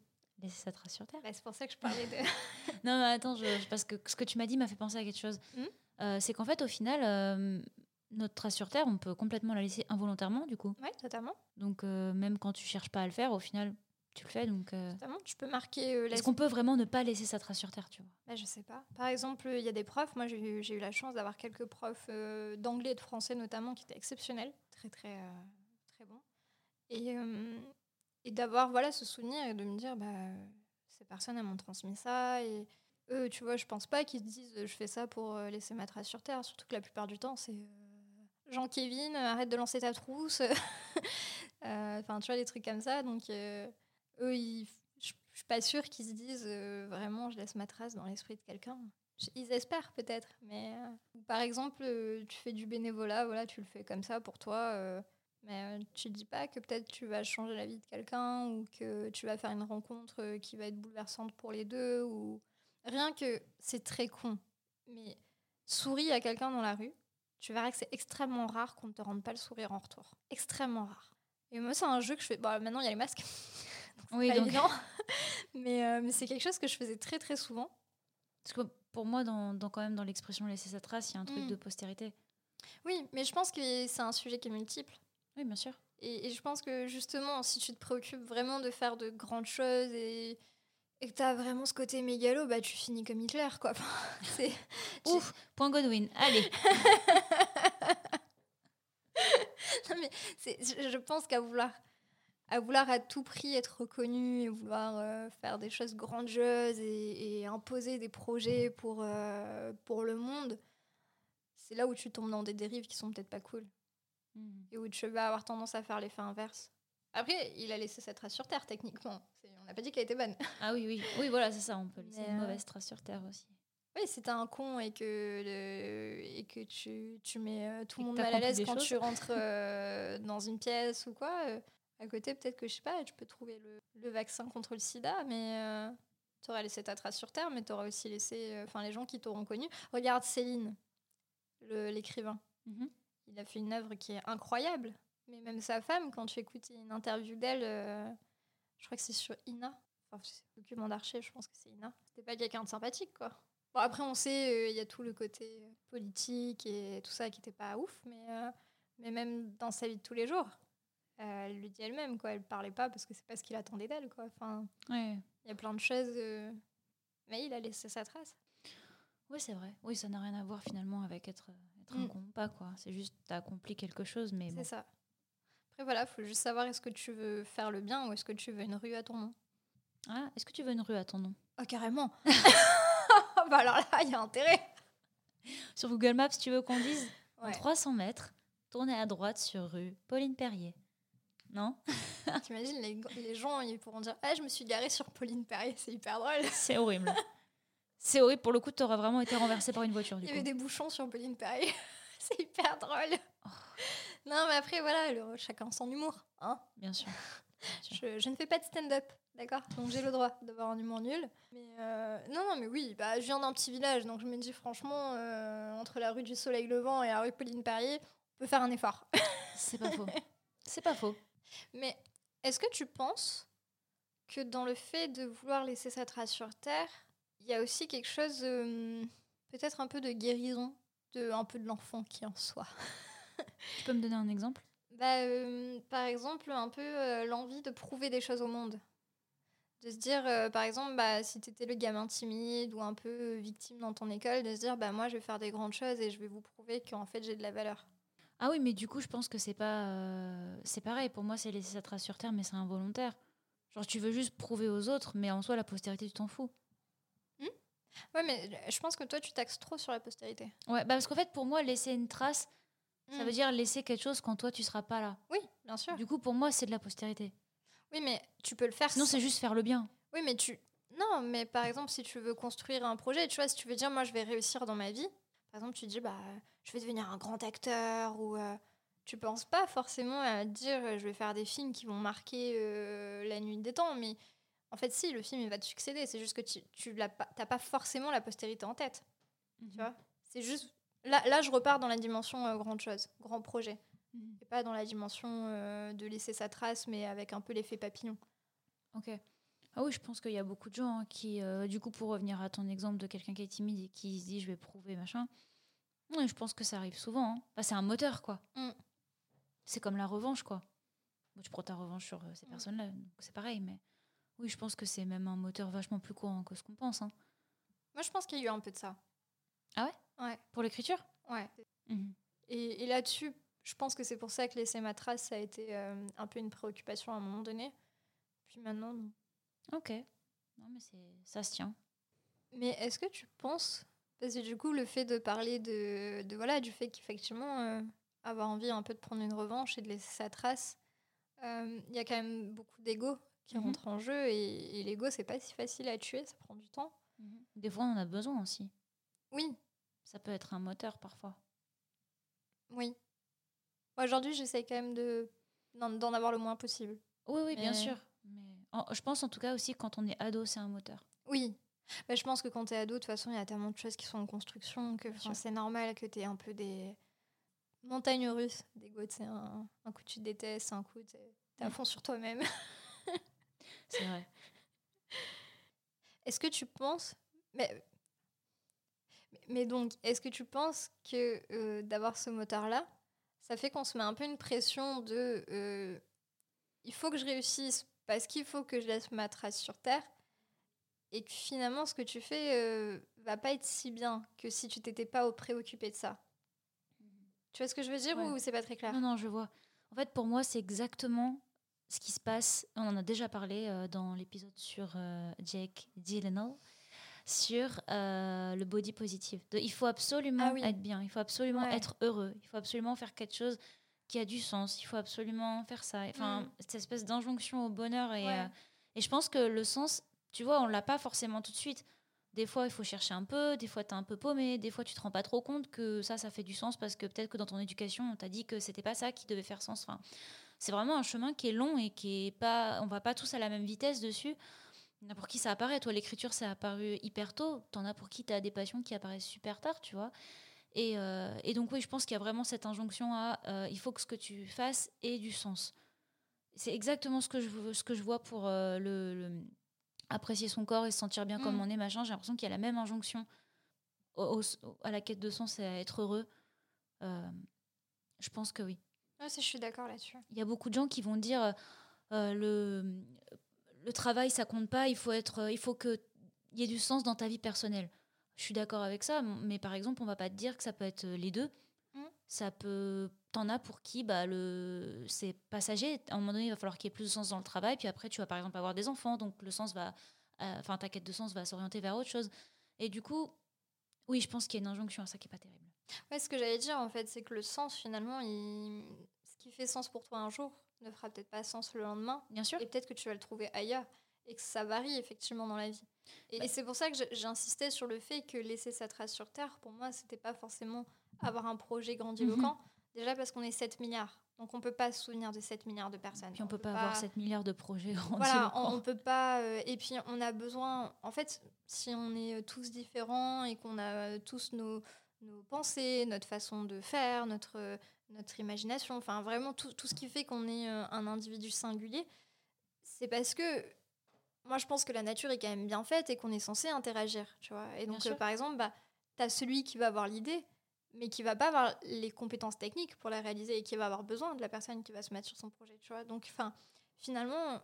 [SPEAKER 1] Laisser sa trace sur Terre.
[SPEAKER 2] Bah, c'est pour ça que je parlais de.
[SPEAKER 1] Non, mais attends, je- je- parce que ce que tu m'as dit m'a fait penser à quelque chose.
[SPEAKER 2] Mhm.
[SPEAKER 1] Euh, c'est qu'en fait, au final, notre trace sur Terre, on peut complètement la laisser involontairement, du coup.
[SPEAKER 2] ouais, totalement.
[SPEAKER 1] Donc, même quand tu cherches pas à le faire, au final, tu le fais. Donc, euh.
[SPEAKER 2] Tu peux marquer euh, la
[SPEAKER 1] est-ce qu'on peut vraiment ne pas laisser sa trace sur Terre, tu vois?
[SPEAKER 2] Bah, je sais pas. Par exemple, il y a des profs. Moi, j'ai eu, la chance d'avoir quelques profs euh, d'anglais et de français notamment qui étaient exceptionnels, très très très bons. Et, et d'avoir voilà ce souvenir et de me dire bah ces personnes elles m'ont transmis ça et eux, tu vois, je pense pas qu'ils se disent je fais ça pour laisser ma trace sur terre. Surtout que la plupart du temps, c'est Jean-Kévin, arrête de lancer ta trousse. Enfin, tu vois, des trucs comme ça. Donc, eux, je je suis pas sûre qu'ils se disent euh, vraiment je laisse ma trace dans l'esprit de quelqu'un. Ils espèrent peut-être, mais euh, par exemple, euh, tu fais du bénévolat, voilà, tu le fais comme ça pour toi, mais tu dis pas que peut-être tu vas changer la vie de quelqu'un ou que tu vas faire une rencontre qui va être bouleversante pour les deux ou rien que c'est très con, mais souris à quelqu'un dans la rue, tu verras que c'est extrêmement rare qu'on ne te rende pas le sourire en retour, extrêmement rare. Et moi, c'est un jeu que je fais. Bon, maintenant, il y a les masques.
[SPEAKER 1] Oui, donc,
[SPEAKER 2] évident. mais, euh, mais c'est quelque chose que je faisais très très souvent.
[SPEAKER 1] parce que pour moi, dans, dans- quand même dans l'expression laisser sa trace, il y a un truc
[SPEAKER 2] Mm.
[SPEAKER 1] de postérité.
[SPEAKER 2] Oui, mais je pense que c'est un sujet qui est multiple.
[SPEAKER 1] Oui, bien sûr.
[SPEAKER 2] Et, et je pense que justement, si tu te préoccupes vraiment de faire de grandes choses et, et que tu as vraiment ce côté mégalo, bah tu finis comme Hitler, quoi. C'est-
[SPEAKER 1] Ouf, point Godwin. Allez.
[SPEAKER 2] Non, mais je pense qu'à vouloir, à vouloir à tout prix être reconnu et vouloir euh, faire des choses grandioses et, et imposer des projets pour, euh, pour le monde, c'est là où tu tombes dans des dérives qui sont peut-être pas cool
[SPEAKER 1] Mhm.
[SPEAKER 2] et où tu vas avoir tendance à faire l'effet inverse. Après, il a laissé cette trace sur Terre, techniquement. On n'a pas dit qu'elle était bonne.
[SPEAKER 1] Ah oui, oui. Oui, voilà, c'est ça. On peut laisser une
[SPEAKER 2] euh,
[SPEAKER 1] mauvaise trace sur Terre aussi.
[SPEAKER 2] Oui, si t'es un con et que, le- et que tu, tu mets tout le monde mal à l'aise quand
[SPEAKER 1] choses.
[SPEAKER 2] tu rentres dans une pièce ou quoi, à côté, peut-être que, je sais pas, tu peux trouver le, le vaccin contre le sida, mais tu auras laissé ta trace sur Terre, mais tu auras aussi laissé euh, les gens qui t'auront connu. Regarde Céline, l'écrivain.
[SPEAKER 1] Mhm.
[SPEAKER 2] Il a fait une œuvre qui est incroyable. Mais même sa femme, quand tu écoutes une interview d'elle, euh, je crois que c'est sur Ina. Enfin, c'est le document d'Archer, je pense que c'est Ina. C'était pas quelqu'un de sympathique, quoi. Bon, après, on sait, euh, il y a tout le côté euh, politique et tout ça qui était pas ouf, mais, euh, mais même dans sa vie de tous les jours, euh, elle le dit elle-même, quoi. Elle parlait pas parce que c'est pas ce qu'il attendait d'elle, quoi. Enfin,
[SPEAKER 1] Ouais.
[SPEAKER 2] il y a plein de choses. euh, Mais il a laissé sa trace.
[SPEAKER 1] Oui, c'est vrai. Oui, ça n'a rien à voir finalement avec être, être un
[SPEAKER 2] Mm.
[SPEAKER 1] con ou pas, quoi. C'est juste, t'as accompli quelque chose, mais
[SPEAKER 2] C'est
[SPEAKER 1] bon.
[SPEAKER 2] ça. Après, voilà, faut juste savoir est-ce que tu veux faire le bien ou est-ce que tu veux une rue à ton nom?
[SPEAKER 1] Ah, est-ce que tu veux une rue à ton nom?
[SPEAKER 2] Ah, carrément Bah alors là, il y a intérêt
[SPEAKER 1] Sur Google Maps, tu veux qu'on dise? En
[SPEAKER 2] Ouais.
[SPEAKER 1] 300 mètres, tournez à droite sur rue Pauline Perrier. Non
[SPEAKER 2] T'imagines, les, les gens, ils pourront dire Ah, je me suis garée sur Pauline Perrier, c'est hyper drôle.
[SPEAKER 1] C'est horrible. C'est horrible. Pour le coup, t'aurais vraiment été renversé par une voiture, du
[SPEAKER 2] Il y
[SPEAKER 1] coup.
[SPEAKER 2] avait des bouchons sur Pauline Perrier. c'est hyper drôle.
[SPEAKER 1] Oh.
[SPEAKER 2] Non, mais après, voilà, le- chacun son humour. Hein
[SPEAKER 1] Bien sûr.
[SPEAKER 2] je, je ne fais pas de stand-up, d'accord? Donc j'ai le droit d'avoir un humour nul. Mais euh, non, non, mais oui, bah, je viens d'un petit village, donc je me dis franchement, euh, entre la rue du Soleil Levant et la rue Pauline Perrier, on peut faire un effort.
[SPEAKER 1] C'est pas faux. C'est pas faux.
[SPEAKER 2] Mais est-ce que tu penses que dans le fait de vouloir laisser sa trace sur Terre, il y a aussi quelque chose, euh, peut-être un peu de guérison, de, un peu de l'enfant qui en soi
[SPEAKER 1] Tu peux me donner un exemple?
[SPEAKER 2] Bah, euh, Par exemple, un peu euh, l'envie de prouver des choses au monde. De se dire, par exemple, bah, si tu étais le gamin timide ou un peu victime dans ton école, de se dire, bah, moi, je vais faire des grandes choses et je vais vous prouver qu'en fait, j'ai de la valeur.
[SPEAKER 1] Ah oui, mais du coup, je pense que c'est pas. euh, C'est pareil. Pour moi, c'est laisser sa trace sur Terre, mais c'est involontaire. Genre, tu veux juste prouver aux autres, mais en soi, la postérité, tu t'en fous.
[SPEAKER 2] Ouais, mais je pense que toi, tu taxes trop sur la postérité.
[SPEAKER 1] Ouais, bah parce qu'en fait, pour moi, laisser une trace, ça veut dire laisser quelque chose quand toi, tu seras pas là.
[SPEAKER 2] Oui, bien sûr.
[SPEAKER 1] Du coup, pour moi, c'est de la postérité.
[SPEAKER 2] Oui, mais tu peux le faire
[SPEAKER 1] Sinon,
[SPEAKER 2] sans-
[SPEAKER 1] c'est juste faire le bien.
[SPEAKER 2] Oui, mais tu. Non, mais par exemple, si tu veux construire un projet, tu vois, si tu veux dire, moi, je vais réussir dans ma vie, par exemple, tu dis, bah, je vais devenir un grand acteur, ou euh, tu penses pas forcément à dire, euh, je vais faire des films qui vont marquer euh, la nuit des temps, mais en fait, si, le film, il va te succéder, c'est juste que tu, tu l'as pas, t'as pas forcément la postérité en tête, tu vois. C'est juste. Là, là, je repars dans la dimension euh, grande chose, grand projet,
[SPEAKER 1] Mhm.
[SPEAKER 2] et pas dans la dimension de laisser sa trace, mais avec un peu l'effet papillon.
[SPEAKER 1] Ok. Ah oui, je pense qu'il y a beaucoup de gens hein, qui, euh, du coup, pour revenir à ton exemple de quelqu'un qui est timide et qui se dit je vais prouver machin, ouais, je pense que ça arrive souvent. hein. Bah, c'est un moteur, quoi.
[SPEAKER 2] Mm.
[SPEAKER 1] C'est comme la revanche, quoi. Bon, tu prends ta revanche sur euh, ces
[SPEAKER 2] Mm.
[SPEAKER 1] personnes-là, donc c'est pareil, mais oui, je pense que c'est même un moteur vachement plus courant que ce qu'on pense. hein.
[SPEAKER 2] Moi, je pense qu'il y a eu un peu de ça.
[SPEAKER 1] Pour l'écriture?
[SPEAKER 2] Ouais.
[SPEAKER 1] Mhm.
[SPEAKER 2] Et, et là-dessus, je pense que c'est pour ça que laisser ma trace, ça a été euh, un peu une préoccupation à un moment donné. Puis maintenant, non.
[SPEAKER 1] Ok. Non, mais c'est ça se tient.
[SPEAKER 2] Mais est-ce que tu penses, parce que du coup, le fait de parler de, de voilà, du fait qu'effectivement, euh, avoir envie un peu de prendre une revanche et de laisser sa trace, euh, il y a quand même beaucoup d'ego qui
[SPEAKER 1] Mhm.
[SPEAKER 2] rentre en jeu et, et l'ego, c'est pas si facile à tuer, ça prend du temps.
[SPEAKER 1] Des fois, on en a besoin aussi.
[SPEAKER 2] Oui,
[SPEAKER 1] Ça peut être un moteur parfois.
[SPEAKER 2] oui. Aujourd'hui, j'essaie quand même de d'en avoir le moins possible.
[SPEAKER 1] Oui, oui, bien sûr. En- je pense en tout cas aussi quand on est ado, c'est un moteur.
[SPEAKER 2] Oui. Bah, je pense que quand tu es ado, de toute façon, il y a tellement de choses qui sont en construction que enfin, c'est normal que tu aies un peu des montagnes russes d'ego. C'est un, un coup, tu te détestes, un coup, tu es à fond sur toi-même.
[SPEAKER 1] C'est vrai.
[SPEAKER 2] Est-ce que tu penses. Mais, mais donc, est-ce que tu penses que euh, d'avoir ce moteur-là, ça fait qu'on se met un peu une pression de euh, il faut que je réussisse parce qu'il faut que je laisse ma trace sur Terre. Et que finalement, ce que tu fais euh, va pas être si bien que si tu t'étais pas préoccupé de ça. Tu vois ce que je veux dire ou c'est pas très clair?
[SPEAKER 1] Non, non, je vois. En fait, pour moi, c'est exactement ce qui se passe. On en a déjà parlé euh, dans l'épisode sur euh, Jake Gyllenhaal sur le body positive. il faut absolument ah être bien, il faut absolument être heureux, il faut absolument faire quelque chose qui a du sens, il faut absolument faire ça. Enfin, mm. cette espèce d'injonction au bonheur. Et, euh, et je pense que le sens, tu vois, on l'a pas forcément tout de suite. Des fois, il faut chercher un peu, des fois, tu es un peu paumé, des fois, tu te rends pas trop compte que ça, ça fait du sens parce que peut-être que dans ton éducation, on t'a dit que c'était pas ça qui devait faire sens. Enfin, c'est vraiment un chemin qui est long et qui est pas. On va pas tous à la même vitesse dessus. Il y en a pour qui ça apparaît. Toi, l'écriture, ça a apparu hyper tôt. T'en as pour qui tu as des passions qui apparaissent super tard, tu vois. Euh, et, donc oui, je pense qu'il y a vraiment cette injonction à euh, il faut que ce que tu fasses ait du sens. C'est exactement ce que je, ce que je vois pour euh, le, apprécier son corps et se sentir bien comme mm. on est, machin. J'ai l'impression qu'il y a la même injonction à la quête de sens et à être heureux. je pense que oui.
[SPEAKER 2] Ah, je suis d'accord là-dessus.
[SPEAKER 1] Il y a beaucoup de gens qui vont dire le, le travail, ça compte pas, il faut, être, il faut qu'il y ait du sens dans ta vie personnelle. Je suis d'accord avec ça, mais par exemple, on va pas te dire que ça peut être euh, les deux. Mmh. Ça peut. T'en as pour qui bah, le... c'est passager. À un moment donné, il va falloir qu'il y ait plus de sens dans le travail. Puis après, tu vas par exemple avoir des enfants. Donc le sens va. Euh, enfin, ta quête de sens va s'orienter vers autre chose. Et du coup, oui, je pense qu'il y a une injonction à ça qui est pas terrible.
[SPEAKER 2] Ouais, ce que j'allais dire, en fait, c'est que le sens, finalement, il... ce qui fait sens pour toi un jour ne fera peut-être pas sens le lendemain.
[SPEAKER 1] Bien sûr.
[SPEAKER 2] Et peut-être que tu vas le trouver ailleurs. Et que ça varie effectivement dans la vie. Et, bah c'est pour ça que j'insistais sur le fait que laisser sa trace sur Terre, pour moi, c'était pas forcément avoir un projet grandiloquent. Mhm. Déjà parce qu'on est 7 milliards. Donc on peut pas se souvenir de 7 milliards de personnes.
[SPEAKER 1] Puis on, peut, pas avoir 7 milliards de projets grandiloquents.
[SPEAKER 2] Voilà, on, peut pas. Euh, et puis on a besoin. En fait, si on est euh, tous différents et qu'on a euh, tous nos, nos, pensées, notre façon de faire, notre, notre imagination, enfin vraiment tout, tout ce qui fait qu'on est un individu singulier, c'est parce que moi, je pense que la nature est quand même bien faite et qu'on est censé interagir, tu vois. Et donc, euh, par exemple, bah, tu as celui qui va avoir l'idée, mais qui va pas avoir les compétences techniques pour la réaliser et qui va avoir besoin de la personne qui va se mettre sur son projet, tu vois. Donc, enfin, finalement,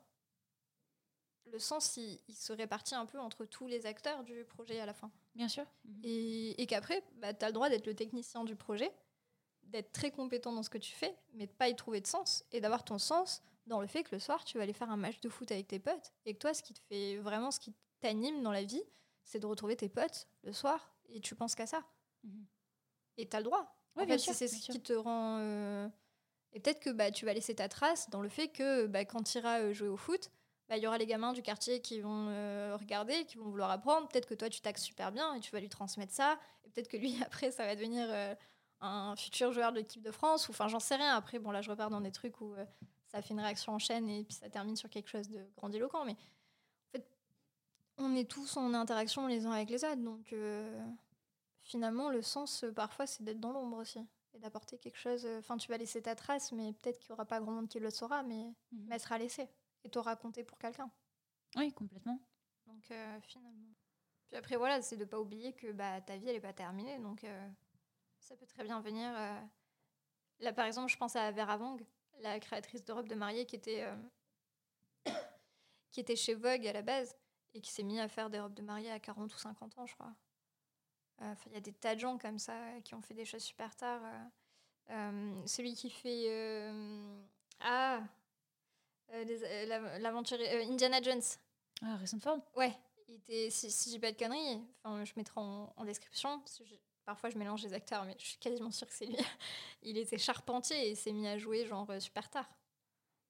[SPEAKER 2] le sens, il, se répartit un peu entre tous les acteurs du projet à la fin.
[SPEAKER 1] Bien sûr.
[SPEAKER 2] Et, qu'après, bah, tu as le droit d'être le technicien du projet, d'être très compétent dans ce que tu fais, mais de pas y trouver de sens et d'avoir ton sens dans le fait que le soir, tu vas aller faire un match de foot avec tes potes et que toi, ce qui te fait vraiment, ce qui t'anime dans la vie, c'est de retrouver tes potes le soir et tu penses qu'à ça. Mhm. Et tu as le droit.
[SPEAKER 1] en fait, c'est
[SPEAKER 2] ce qui te rend. Euh, et peut-être que bah, tu vas laisser ta trace dans le fait que bah, quand tu iras euh, jouer au foot, bah, il y aura les gamins du quartier qui vont euh, regarder, qui vont vouloir apprendre. Peut-être que toi, tu taxes super bien et tu vas lui transmettre ça. Et peut-être que lui, après, ça va devenir un futur joueur de l'équipe de France. Enfin, j'en sais rien. Après, bon, là, je repars dans des trucs où ça fait une réaction en chaîne et puis ça termine sur quelque chose de grandiloquent. Mais en fait, on est tous en interaction les uns avec les autres. Donc euh, finalement, le sens, euh, parfois, c'est d'être dans l'ombre aussi. Et d'apporter quelque chose. Euh, enfin, tu vas laisser ta trace, mais peut-être qu'il n'y aura pas grand monde qui le saura, mais, mhm. elle sera laissée. Et t'auras compté pour quelqu'un.
[SPEAKER 1] Oui, complètement.
[SPEAKER 2] Donc finalement. Puis après, voilà, c'est de ne pas oublier que bah, ta vie, elle n'est pas terminée. Donc ça peut très bien venir. Là, par exemple, je pense à Vera Wang la créatrice de robes de mariée qui était, euh, qui était chez Vogue à la base et qui s'est mis à faire des robes de mariée à 40 ou 50 ans, je crois. Euh, il y a des tas de gens comme ça qui ont fait des choses super tard. Euh, celui qui fait. ah L'aventure. Indiana Jones.
[SPEAKER 1] Ah, Harrison Ford?
[SPEAKER 2] Ouais. Il était, si, si j'ai pas de conneries, enfin, je mettrai en, en description. Parfois, je mélange les acteurs, mais je suis quasiment sûre que c'est lui. il était charpentier et s'est mis à jouer genre euh, super tard.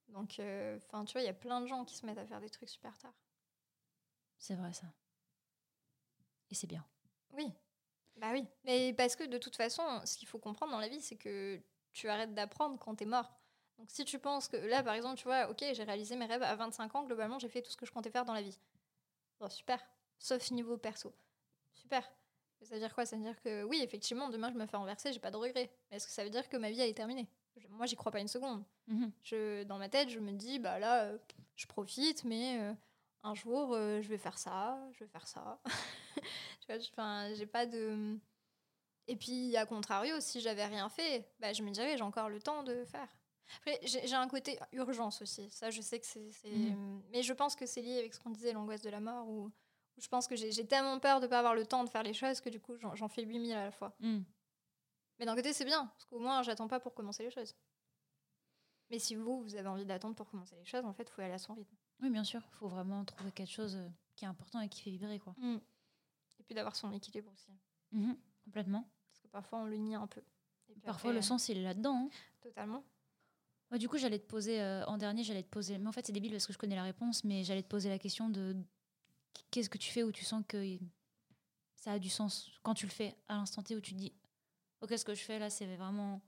[SPEAKER 2] Donc, euh, enfin, tu vois, il y a plein de gens qui se mettent à faire des trucs super tard.
[SPEAKER 1] C'est vrai ça. Et c'est bien.
[SPEAKER 2] Oui. Bah oui. Mais parce que de toute façon, ce qu'il faut comprendre dans la vie, c'est que tu arrêtes d'apprendre quand t'es mort. Donc si tu penses que là, par exemple, tu vois, ok, j'ai réalisé mes rêves à 25 ans, globalement, j'ai fait tout ce que je comptais faire dans la vie. Bon, super. Sauf niveau perso. Super. Ça veut dire quoi? Ça veut dire que oui, effectivement, demain je me fais renverser, j'ai pas de regrets. Mais est-ce que ça veut dire que ma vie elle est terminée? Moi, j'y crois pas une seconde. Mhm. Je, dans ma tête, je me dis, bah là, euh, je profite, mais euh, un jour, euh, je vais faire ça, je vais faire ça. tu vois, enfin, j'ai pas de. Et puis, à contrario, si j'avais rien fait, bah, je me dirais, j'ai encore le temps de faire. Après, j'ai un côté urgence aussi. Ça, je sais que c'est.
[SPEAKER 1] Mhm.
[SPEAKER 2] Mais je pense que c'est lié avec ce qu'on disait, l'angoisse de la mort, où je pense que j'ai tellement peur de ne pas avoir le temps de faire les choses que du coup, j'en fais 8000 à la fois.
[SPEAKER 1] Hmm.
[SPEAKER 2] Mais d'un côté, c'est bien, parce qu'au moins, j'attends pas pour commencer les choses. Mais si vous, vous avez envie d'attendre pour commencer les choses, en fait, il faut aller à son rythme.
[SPEAKER 1] Oui, bien sûr. Il faut vraiment trouver quelque chose euh, qui est important et qui fait vibrer, quoi.
[SPEAKER 2] Et puis d'avoir son équilibre aussi.
[SPEAKER 1] Mhm. Complètement.
[SPEAKER 2] Parce que parfois, on le nie un peu. Et
[SPEAKER 1] Parfois,
[SPEAKER 2] après,
[SPEAKER 1] le sens, il est là-dedans. hein.
[SPEAKER 2] Totalement.
[SPEAKER 1] Ouais, du coup, j'allais te poser, euh, en dernier, j'allais te poser, mais en fait, c'est débile parce que je connais la réponse, mais j'allais te poser la question de qu'est-ce que tu fais où tu sens que ça a du sens? Quand tu le fais à l'instant T où tu te dis, ok, ce que je fais là, c'est vraiment,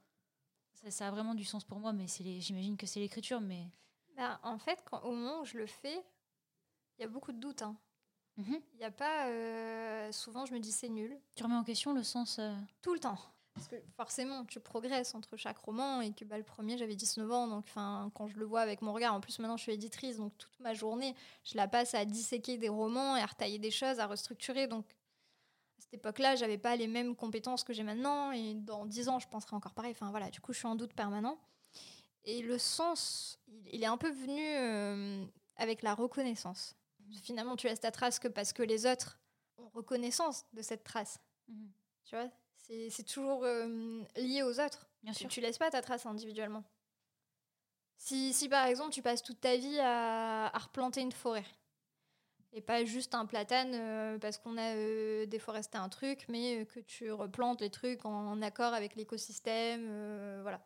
[SPEAKER 1] ça, ça a vraiment du sens pour moi, mais c'est j'imagine que c'est l'écriture, mais.
[SPEAKER 2] Bah, en fait, quand, au moment où je le fais, il y a beaucoup de doutes. hein.
[SPEAKER 1] Mhm.
[SPEAKER 2] Il y a pas. euh, souvent, je me dis c'est nul.
[SPEAKER 1] Tu remets en question le sens. euh,
[SPEAKER 2] Tout le temps. Parce que forcément, tu progresses entre chaque roman et que bah, le premier, j'avais 19 ans. Donc, quand je le vois avec mon regard, en plus, maintenant, je suis éditrice. Donc, toute ma journée, je la passe à disséquer des romans et à retailler des choses, à restructurer. Donc, à cette époque-là, j'avais pas les mêmes compétences que j'ai maintenant. Et dans 10 ans, je penserai encore pareil. Enfin, voilà, du coup, je suis en doute permanent. Et le sens, il, est un peu venu euh, avec la reconnaissance. Finalement, tu laisses ta trace que parce que les autres ont reconnaissance de cette trace.
[SPEAKER 1] Mhm.
[SPEAKER 2] Tu vois, c'est toujours euh, lié aux autres.
[SPEAKER 1] Bien
[SPEAKER 2] Tu,
[SPEAKER 1] sûr.
[SPEAKER 2] tu laisses pas ta trace individuellement. Si, si par exemple tu passes toute ta vie à, à replanter une forêt et pas juste un platane euh, parce qu'on a euh, déforesté un truc, mais que tu replantes les trucs en, en accord avec l'écosystème, voilà.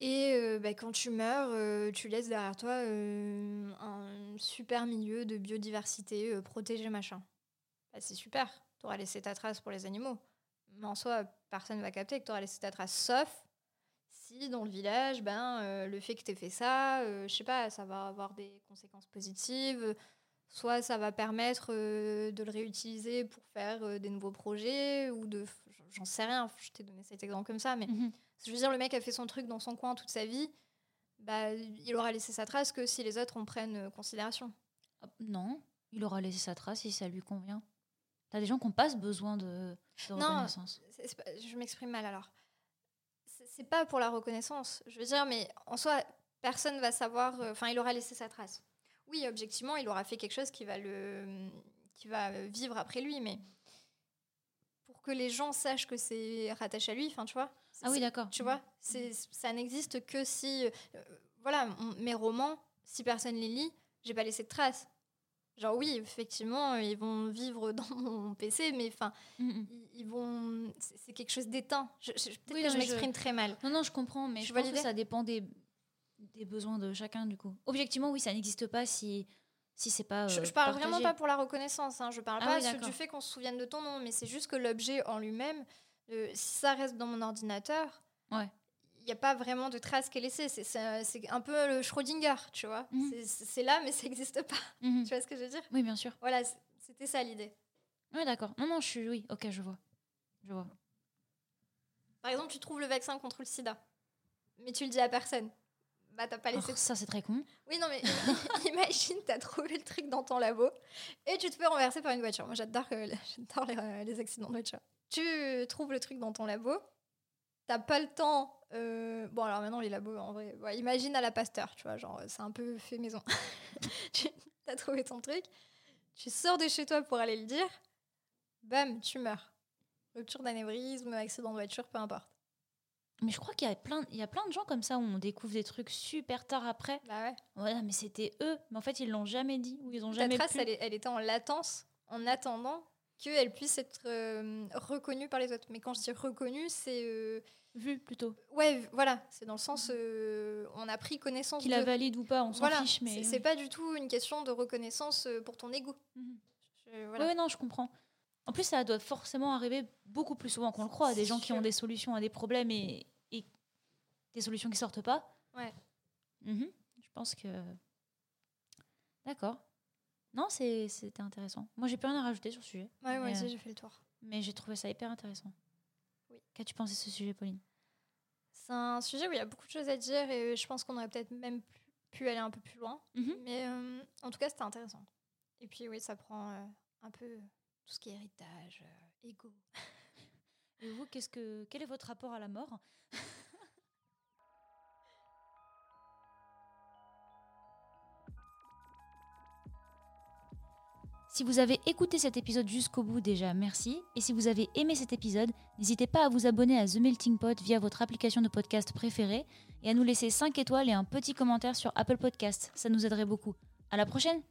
[SPEAKER 2] Et bah, quand tu meurs, tu laisses derrière toi un super milieu de biodiversité protégé, machin. Bah, c'est super, tu auras laissé ta trace pour les animaux. Mais en soi, personne va capter que tu auras laissé ta trace, sauf si dans le village, ben, euh, le fait que tu aies fait ça, euh, je sais pas, ça va avoir des conséquences positives. Soit ça va permettre euh, de le réutiliser pour faire euh, des nouveaux projets, ou de. J'en sais rien, je t'ai donné cet exemple comme ça, mais
[SPEAKER 1] Mhm.
[SPEAKER 2] je veux dire, le mec a fait son truc dans son coin toute sa vie, bah, il aura laissé sa trace que si les autres en prennent considération.
[SPEAKER 1] Non, il aura laissé sa trace si ça lui convient. T'as des gens qui n'ont pas ce besoin de, de
[SPEAKER 2] Non.
[SPEAKER 1] reconnaissance.
[SPEAKER 2] Pas- je m'exprime mal alors. C'est pas pour la reconnaissance. Je veux dire, mais en soi, personne va savoir. euh, Enfin, il aura laissé sa trace. Oui, objectivement, il aura fait quelque chose qui va le, qui va vivre après lui, mais pour que les gens sachent que c'est rattaché à lui, enfin, tu vois.
[SPEAKER 1] Ah oui, d'accord.
[SPEAKER 2] Tu vois, c'est ça n'existe que si, euh, voilà, mes romans, si personne les lit, j'ai pas laissé de trace. Genre oui, effectivement, ils vont vivre dans mon PC, mais enfin,
[SPEAKER 1] Mhm.
[SPEAKER 2] ils, ils vont. C'est quelque chose d'éteint. Je, je- Peut-être
[SPEAKER 1] Oui,
[SPEAKER 2] que je
[SPEAKER 1] je-
[SPEAKER 2] m'exprime très mal.
[SPEAKER 1] Non, non, je comprends, mais je
[SPEAKER 2] vois
[SPEAKER 1] pense que ça dépend des, des besoins de chacun, du coup. Objectivement, oui, ça n'existe pas si, si c'est pas.
[SPEAKER 2] Je,
[SPEAKER 1] euh,
[SPEAKER 2] je parle
[SPEAKER 1] partagé.
[SPEAKER 2] vraiment pas pour la reconnaissance. Hein. Je parle
[SPEAKER 1] Ah
[SPEAKER 2] pas
[SPEAKER 1] oui,
[SPEAKER 2] du fait qu'on se souvienne de ton nom, mais c'est juste que l'objet en lui-même, euh, si ça reste dans mon ordinateur,
[SPEAKER 1] Ouais.
[SPEAKER 2] N'y a pas vraiment de trace qui est laissée. C'est- C'est c'est un peu le Schrödinger, tu vois.
[SPEAKER 1] Mhm.
[SPEAKER 2] C'est- là, mais ça n'existe pas.
[SPEAKER 1] Mhm.
[SPEAKER 2] Tu vois ce que je veux dire?
[SPEAKER 1] Oui, bien sûr.
[SPEAKER 2] Voilà, c'était ça l'idée.
[SPEAKER 1] Oui, d'accord. Non, non, je suis. Oui, ok, je vois. Je vois.
[SPEAKER 2] Par exemple, tu trouves le vaccin contre le sida, mais tu le dis à personne. Bah, t'as pas laissé
[SPEAKER 1] Alors, ça, c'est très con.
[SPEAKER 2] Oui, non, mais imagine, t'as trouvé le truc dans ton labo et tu te fais renverser par une voiture. Moi, j'adore euh, j'adore les, euh, les accidents de voiture. Tu trouves le truc dans ton labo, t'as pas le temps. Euh, Bon, alors maintenant, les labos, en vrai, ouais, imagine à la Pasteur, tu vois, genre, c'est un peu fait maison. tu as trouvé ton truc, tu sors de chez toi pour aller le dire, bam, tu meurs. Rupture d'anévrisme, accident de voiture, peu importe.
[SPEAKER 1] Mais je crois qu'il y a plein, il y a plein de gens comme ça où on découvre des trucs super tard après.
[SPEAKER 2] Bah ouais.
[SPEAKER 1] Voilà, mais c'était eux. Mais en fait, ils l'ont jamais dit ou ils ont
[SPEAKER 2] Ta
[SPEAKER 1] jamais
[SPEAKER 2] trace,
[SPEAKER 1] pu.
[SPEAKER 2] elle, est- elle était en latence en attendant qu'elle puisse être euh, reconnue par les autres. Mais quand je dis reconnue, c'est... euh,
[SPEAKER 1] vu plutôt.
[SPEAKER 2] ouais, voilà, c'est dans le sens... euh, on a pris connaissance
[SPEAKER 1] Qu'il
[SPEAKER 2] de...
[SPEAKER 1] la valide ou pas, on s'en
[SPEAKER 2] voilà,
[SPEAKER 1] fiche. Mais
[SPEAKER 2] c'est-
[SPEAKER 1] oui.
[SPEAKER 2] pas du tout une question de reconnaissance euh, pour ton ego. Je- voilà.
[SPEAKER 1] Ouais, ouais, non, je comprends. En plus, ça doit forcément arriver beaucoup plus souvent qu'on le croit. Des gens qui ont des solutions à des problèmes et, et des solutions qui sortent pas.
[SPEAKER 2] Ouais.
[SPEAKER 1] Mhm. Je pense que. D'accord. Non, c'est- c'était intéressant. Moi, j'ai plus rien à rajouter sur ce sujet.
[SPEAKER 2] Ouais, moi aussi,
[SPEAKER 1] euh,
[SPEAKER 2] j'ai fait le tour.
[SPEAKER 1] mais j'ai trouvé ça hyper intéressant.
[SPEAKER 2] Oui.
[SPEAKER 1] Qu'as-tu pensé de ce sujet, Pauline?
[SPEAKER 2] C'est un sujet où il y a beaucoup de choses à dire et je pense qu'on aurait peut-être même pu- aller un peu plus loin.
[SPEAKER 1] Mhm.
[SPEAKER 2] Mais euh, en tout cas, c'était intéressant. Et puis oui, ça prend euh, un peu tout ce qui est héritage, euh, ego.
[SPEAKER 1] Et vous, qu'est-ce que, quel est votre rapport à la mort? Si vous avez écouté cet épisode jusqu'au bout déjà, merci. Et si vous avez aimé cet épisode, n'hésitez pas à vous abonner à The Melting Pot via votre application de podcast préférée et à nous laisser 5 étoiles et un petit commentaire sur Apple Podcast. Ça nous aiderait beaucoup. À la prochaine!